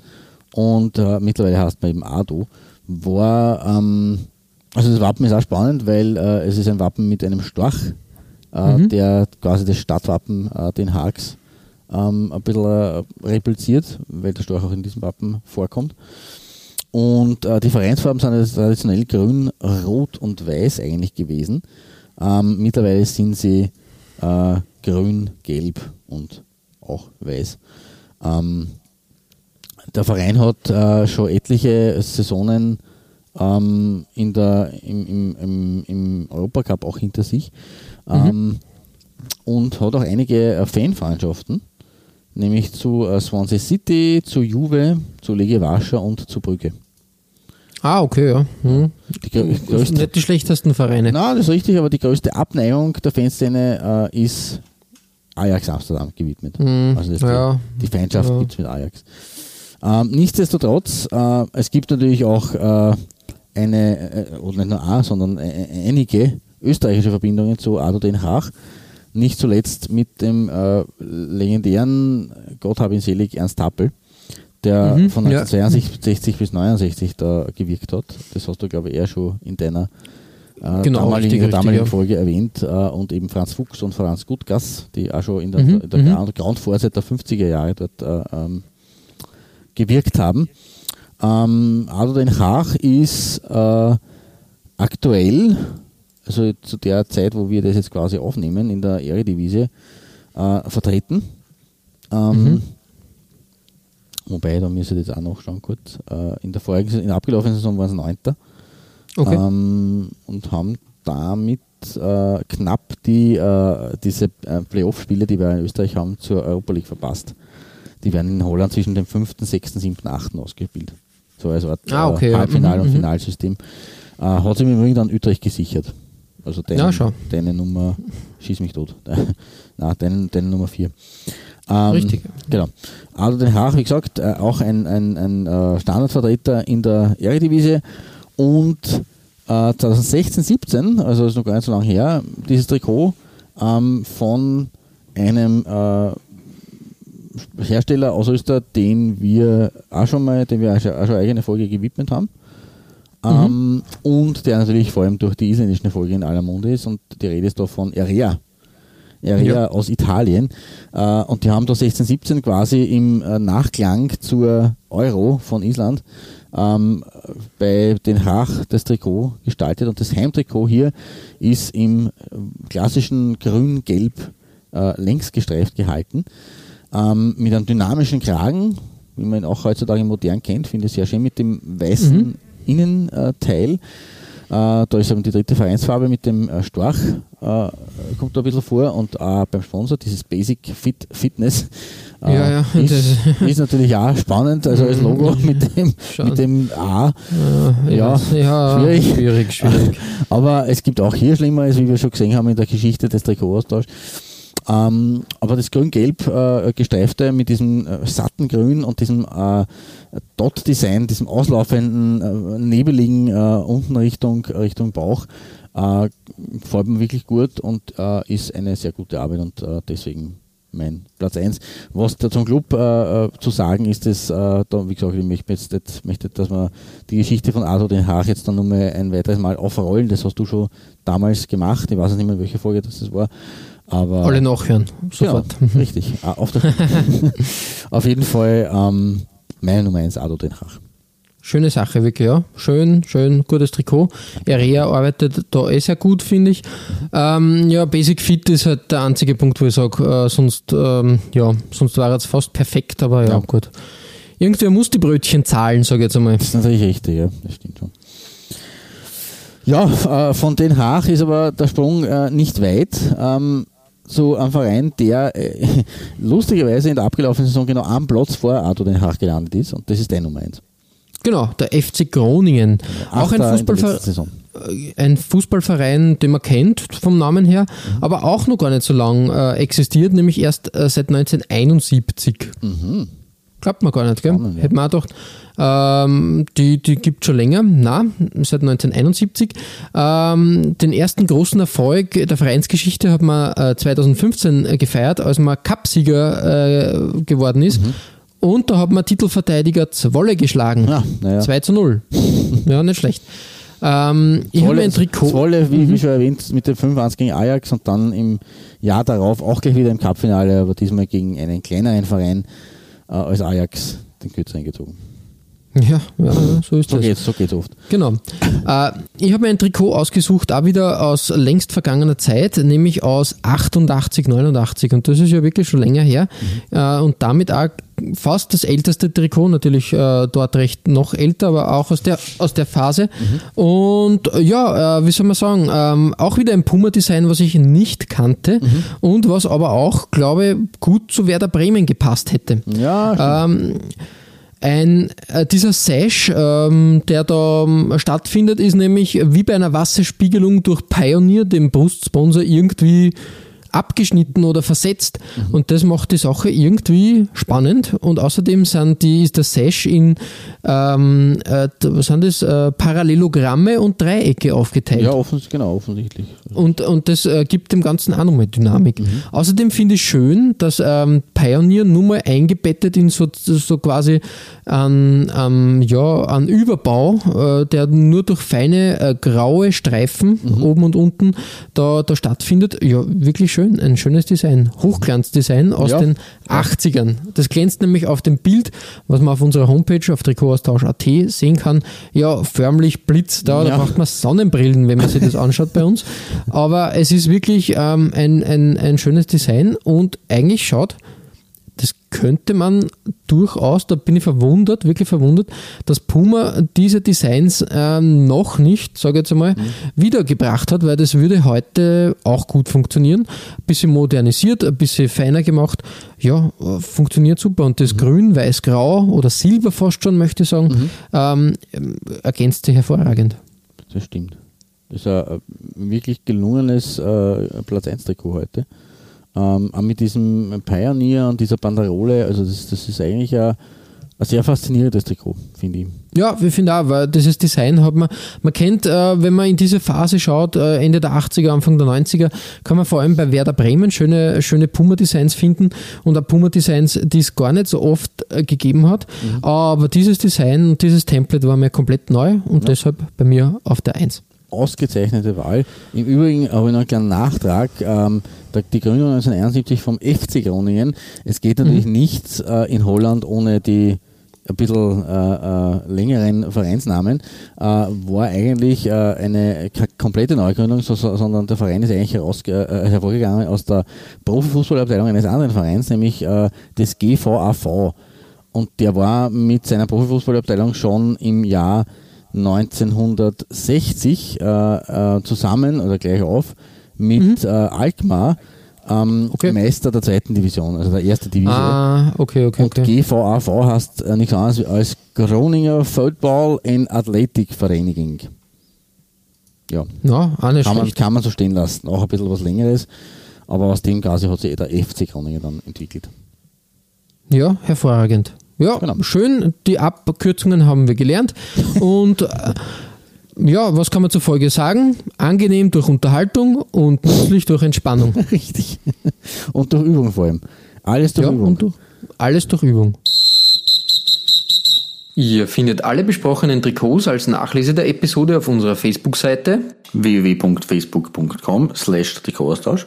Und äh, mittlerweile heißt man eben ADO. War, ähm, also das Wappen ist auch spannend, weil äh, es ist ein Wappen mit einem Storch, äh, Mhm. der quasi das Stadtwappen äh, Den Haags ähm, ein bisschen äh, repliziert, weil der Storch auch in diesem Wappen vorkommt. Und äh, die Vereinsfarben sind traditionell grün, rot und weiß eigentlich gewesen. Ähm, mittlerweile sind sie äh, grün, gelb und auch weiß. Ähm, der Verein hat äh, schon etliche Saisonen ähm, in der, im, im, im, im Europacup auch hinter sich ähm, und hat auch einige äh, Fanfreundschaften, nämlich zu äh, Swansea City, zu Juve, zu Legia Warschau und zu Brügge. Ah, okay, ja. Mhm. Die sind größte, nicht die schlechtesten Vereine. na, das ist richtig, aber die größte Abneigung der Fanszene äh, ist Ajax Amsterdam gewidmet. Mhm, Also ja. die, die Feindschaft Ja. gibt es mit Ajax. Ähm, nichtsdestotrotz, äh, es gibt natürlich auch äh, eine, äh, oder nicht nur eine, sondern einige österreichische Verbindungen zu Ado Den Haag. Nicht zuletzt mit dem äh, legendären, Gott hab ihn selig, Ernst Happel, der Mhm, von ja. 1962 bis 69 da gewirkt hat. Das hast du, glaube ich, eher schon in deiner äh, Genau, damaligen, richtig, damaligen richtig, ja. Folge erwähnt. Äh, und eben Franz Fuchs und Franz Gutgass, die auch schon in der, Mhm, der mhm. Ground- Groundvorzeit der 50er Jahre dort äh, ähm, gewirkt haben. Ähm, Ado Den Haag ist äh, aktuell, also zu der Zeit, wo wir das jetzt quasi aufnehmen, in der Eredivisie äh, vertreten. Ähm, Mhm. Wobei, da müsste ich jetzt auch nachschauen kurz. Äh, in der vorigen, in der abgelaufenen Saison waren es Neunter Okay. ähm, und haben damit äh, knapp die, äh, diese äh, Playoff-Spiele, die wir in Österreich haben, zur Europa League verpasst. Die werden in Holland zwischen dem 5., 6., 7., 8. ausgespielt. So als Art Ah, okay, äh, ja. Halbfinal- Mhm, und mhm. Finalsystem. Hat sich im Übrigen dann Utrecht gesichert. Also deine, Ja, deine Nummer, schieß mich tot. Nein, deine, deine Nummer 4. Ähm, Richtig. Genau. Ado Den Haag, wie gesagt, äh, auch ein, ein, ein äh, Standardvertreter in der Eredivisie und äh, 2016, 17, also das ist noch gar nicht so lange her, dieses Trikot ähm, von einem äh, Hersteller aus Österreich, den wir auch schon mal, dem wir auch schon, auch schon eine eigene Folge gewidmet haben. Ähm, und der natürlich vor allem durch die isländischen Folgen in aller Munde ist und die Rede ist da von Erea. Erea Ja. aus Italien. Äh, und die haben da 16, 17 quasi im äh, Nachklang zur Euro von Island ähm, bei Den Haag das Trikot gestaltet. Und das Heimtrikot hier ist im äh, klassischen grün-gelb äh, längs gestreift gehalten. Ähm, mit einem dynamischen Kragen, wie man ihn auch heutzutage modern kennt, finde ich sehr schön, mit dem weißen Innenteil. Äh, da ist eben die dritte Vereinsfarbe mit dem äh, Storch, äh, kommt da ein bisschen vor und auch beim Sponsor, dieses Basic Fit Fitness. Ja, ja. Ist, ist, natürlich auch spannend, also als Logo mit dem, mit dem A. Ja, ja, ja schwierig. schwierig, schwierig. Aber es gibt auch hier Schlimmeres, wie wir schon gesehen haben in der Geschichte des Trikotaustauschs. Ähm, aber das grün-gelb äh, gestreifte mit diesem äh, satten Grün und diesem äh, Dot-Design, diesem auslaufenden, äh, nebeligen äh, unten Richtung, Richtung Bauch, äh, gefällt mir wirklich gut und ist eine sehr gute Arbeit und deswegen mein Platz 1. Was da zum Club äh, zu sagen ist, dass, äh, da, wie gesagt, ich möchte, jetzt nicht, möchte, dass wir die Geschichte von Arthur den Haag jetzt dann nochmal ein weiteres Mal aufrollen. Das hast du schon damals gemacht. Ich weiß nicht mehr, welche Folge das war. Aber Alle nachhören, sofort. Genau, richtig. Ah, auf, auf, jeden Fall ähm, meine Nummer 1, Ado Den Haag. Schöne Sache, wirklich, ja. Schön, schön, gutes Trikot. Area arbeitet da eh sehr gut, finde ich. Ähm, ja, Basic Fit ist halt der einzige Punkt, wo ich sage, äh, sonst, ähm, ja, sonst war es fast perfekt, aber ja, ja. gut. Irgendwer muss die Brötchen zahlen, sage ich jetzt einmal. Das ist natürlich richtig, ja, das stimmt schon. Ja, äh, von Den Haag ist aber der Sprung äh, nicht weit. Ähm, zu einem Verein, der äh, lustigerweise in der abgelaufenen Saison genau am Platz vor Arto Den Haag gelandet ist und das ist dein Nummer 1. Genau, der FC Groningen. Ach, auch ein, Fußballver äh, ein Fußballverein, den man kennt vom Namen her, mhm. aber auch noch gar nicht so lang äh, existiert, nämlich erst äh, seit 1971. Mhm. Glaubt man gar nicht, gell? Ja. Hätte man auch gedacht. Ähm, die die gibt es schon länger, na, seit 1971. Ähm, den ersten großen Erfolg der Vereinsgeschichte hat man äh, 2015 äh, gefeiert, als man Cupsieger äh, geworden ist. Mhm. Und da hat man Titelverteidiger Zwolle geschlagen. Ja, ja. 2 zu 0. ja, nicht schlecht. Ähm, ich habe ein Trikot. Zwolle, wie, mhm. wie schon erwähnt, mit dem 5-1 gegen Ajax und dann im Jahr darauf auch gleich wieder im Cupfinale, aber diesmal gegen einen kleineren Verein äh, als Ajax den Kürzer eingezogen. Ja, ja, so ist so das. Geht's, so geht's oft. Genau. Äh, ich habe mir ein Trikot ausgesucht, auch wieder aus längst vergangener Zeit, nämlich aus 88, 89. Und das ist ja wirklich schon länger her. Mhm. Äh, und damit auch fast das älteste Trikot, natürlich äh, dort recht noch älter, aber auch aus der, aus der Phase. Mhm. Und äh, ja, äh, wie soll man sagen, ähm, auch wieder ein Puma-Design, was ich nicht kannte mhm. und was aber auch, glaube gut zu Werder Bremen gepasst hätte. Ja, ähm, ein, äh, dieser Sash, ähm, der da ähm, stattfindet, ist nämlich wie bei einer Wasserspiegelung durch Pioneer, dem Brustsponsor, irgendwie abgeschnitten oder versetzt. Mhm. Und das macht die Sache irgendwie spannend. Und außerdem sind die, ist der Sash in ähm, äh, was sind das, äh, Parallelogramme und Dreiecke aufgeteilt. Ja, offens genau, offensichtlich. Und, und das äh, gibt dem Ganzen auch nochmal Dynamik. Mhm. Außerdem finde ich schön, dass ähm, Pioneer nur mal eingebettet in so, so quasi an, ähm, ja, an Überbau, äh, der nur durch feine äh, graue Streifen mhm. oben und unten da, da stattfindet. Ja, wirklich schön schön, ein schönes Design. Hochglanzdesign aus ja. den 80ern. Das glänzt nämlich auf dem Bild, was man auf unserer Homepage auf Trikotaustausch.at sehen kann. Ja, förmlich blitzt da. Ja. Da braucht man Sonnenbrillen, wenn man sich das anschaut bei uns. Aber es ist wirklich ähm, ein, ein, ein schönes Design und eigentlich schaut das könnte man durchaus, da bin ich verwundert, wirklich verwundert, dass Puma diese Designs äh, noch nicht, sage ich jetzt einmal, mhm. wiedergebracht hat, weil das würde heute auch gut funktionieren. Ein bisschen modernisiert, ein bisschen feiner gemacht. Ja, funktioniert super. Und das mhm. Grün, Weiß, Grau oder Silber fast schon, möchte ich sagen, mhm. ähm, ergänzt sich hervorragend. Das stimmt. Das ist ein wirklich gelungenes äh, Platz 1 Trikot heute. Ähm, auch mit diesem Pioneer und dieser Banderole, also das, das ist eigentlich ein, ein sehr faszinierendes Trikot, finde ich. Ja, wir finden auch, weil dieses Design hat man, man kennt, äh, wenn man in diese Phase schaut, äh, Ende der 80er, Anfang der 90er, kann man vor allem bei Werder Bremen schöne, schöne Puma-Designs finden und auch Puma-Designs, die es gar nicht so oft äh, gegeben hat. Mhm. Aber dieses Design und dieses Template war mir komplett neu und ja. deshalb bei mir auf der 1 ausgezeichnete Wahl. Im Übrigen habe ich noch einen kleinen Nachtrag. Ähm, die Gründung 1971 vom FC Groningen. Es geht natürlich mhm. nichts äh, in Holland ohne die ein bisschen äh, äh, längeren Vereinsnamen, äh, war eigentlich äh, eine komplette Neugründung, so, so, sondern der Verein ist eigentlich heraus, äh, hervorgegangen aus der Profifußballabteilung eines anderen Vereins, nämlich äh, des GVAV. Und der war mit seiner Profifußballabteilung schon im Jahr 1960 äh, äh, zusammen oder gleich auf mit äh, Alkmaar ähm, Okay. Meister der zweiten Division, also der ersten Division. Ah, okay, okay, Und okay. GVAV heißt äh, nichts anderes als Groninger Football and Athletic Vereinigung. Ja, Ja, auch nicht kann man, kann man so stehen lassen. Auch ein bisschen was längeres. Aber aus dem quasi hat sich eh der FC Groningen dann entwickelt. Ja, hervorragend. Ja, Genau. schön. Die Abkürzungen haben wir gelernt. Und äh, ja, was kann man zur Folge sagen? Angenehm durch Unterhaltung und nützlich durch Entspannung. Richtig. Und durch Übung vor allem. Alles durch Ja, Übung. und durch, alles durch Übung. Ihr findet alle besprochenen Trikots als Nachlese der Episode auf unserer Facebook-Seite. www.facebook.com slash Trikotaustausch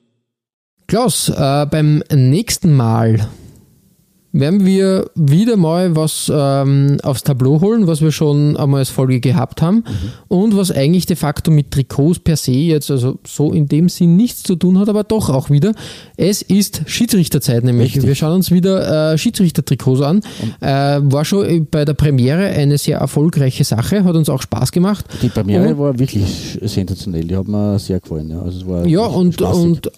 Klaus, äh, beim nächsten Mal werden wir wieder mal was ähm, aufs Tableau holen, was wir schon einmal als Folge gehabt haben und was eigentlich de facto mit Trikots per se jetzt also so in dem Sinn nichts zu tun hat, aber doch auch wieder. Es ist Schiedsrichterzeit nämlich. Richtig. Wir schauen uns wieder äh, Schiedsrichtertrikots an. Äh, war schon bei der Premiere eine sehr erfolgreiche Sache, hat uns auch Spaß gemacht. Die Premiere Und- war wirklich sensationell. Die hat mir sehr gefallen. Ja, also es war Ja, und, spaßig. und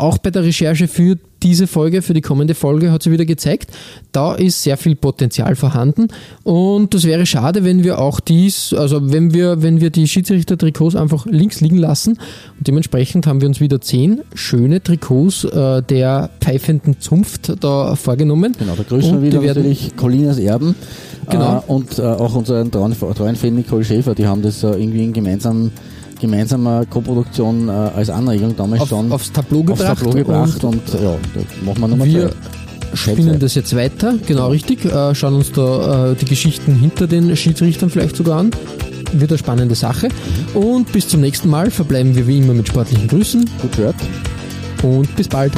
auch bei der Recherche für diese Folge, für die kommende Folge, hat sie wieder gezeigt, da ist sehr viel Potenzial vorhanden. Und das wäre schade, wenn wir auch dies, also wenn wir, wenn wir die Schiedsrichter-Trikots einfach links liegen lassen. Und dementsprechend haben wir uns wieder zehn schöne Trikots äh, der pfeifenden Zunft da vorgenommen. Genau, da grüßen wir Und die wieder natürlich Colinas Erben Genau. äh, und äh, auch unseren treuen, treuen Fan Nicole Schäfer, die haben das äh, irgendwie in gemeinsam, gemeinsamer Koproduktion äh, als Anregung damals Auf, schon aufs Tableau aufs gebracht. Tableau gebracht und und, ja, da machen wir nochmal wir spinnen das jetzt weiter, genau richtig, äh, schauen uns da äh, die Geschichten hinter den Schiedsrichtern vielleicht sogar an. Wird eine spannende Sache. Und bis zum nächsten Mal verbleiben wir wie immer mit sportlichen Grüßen Gut gehört. und bis bald.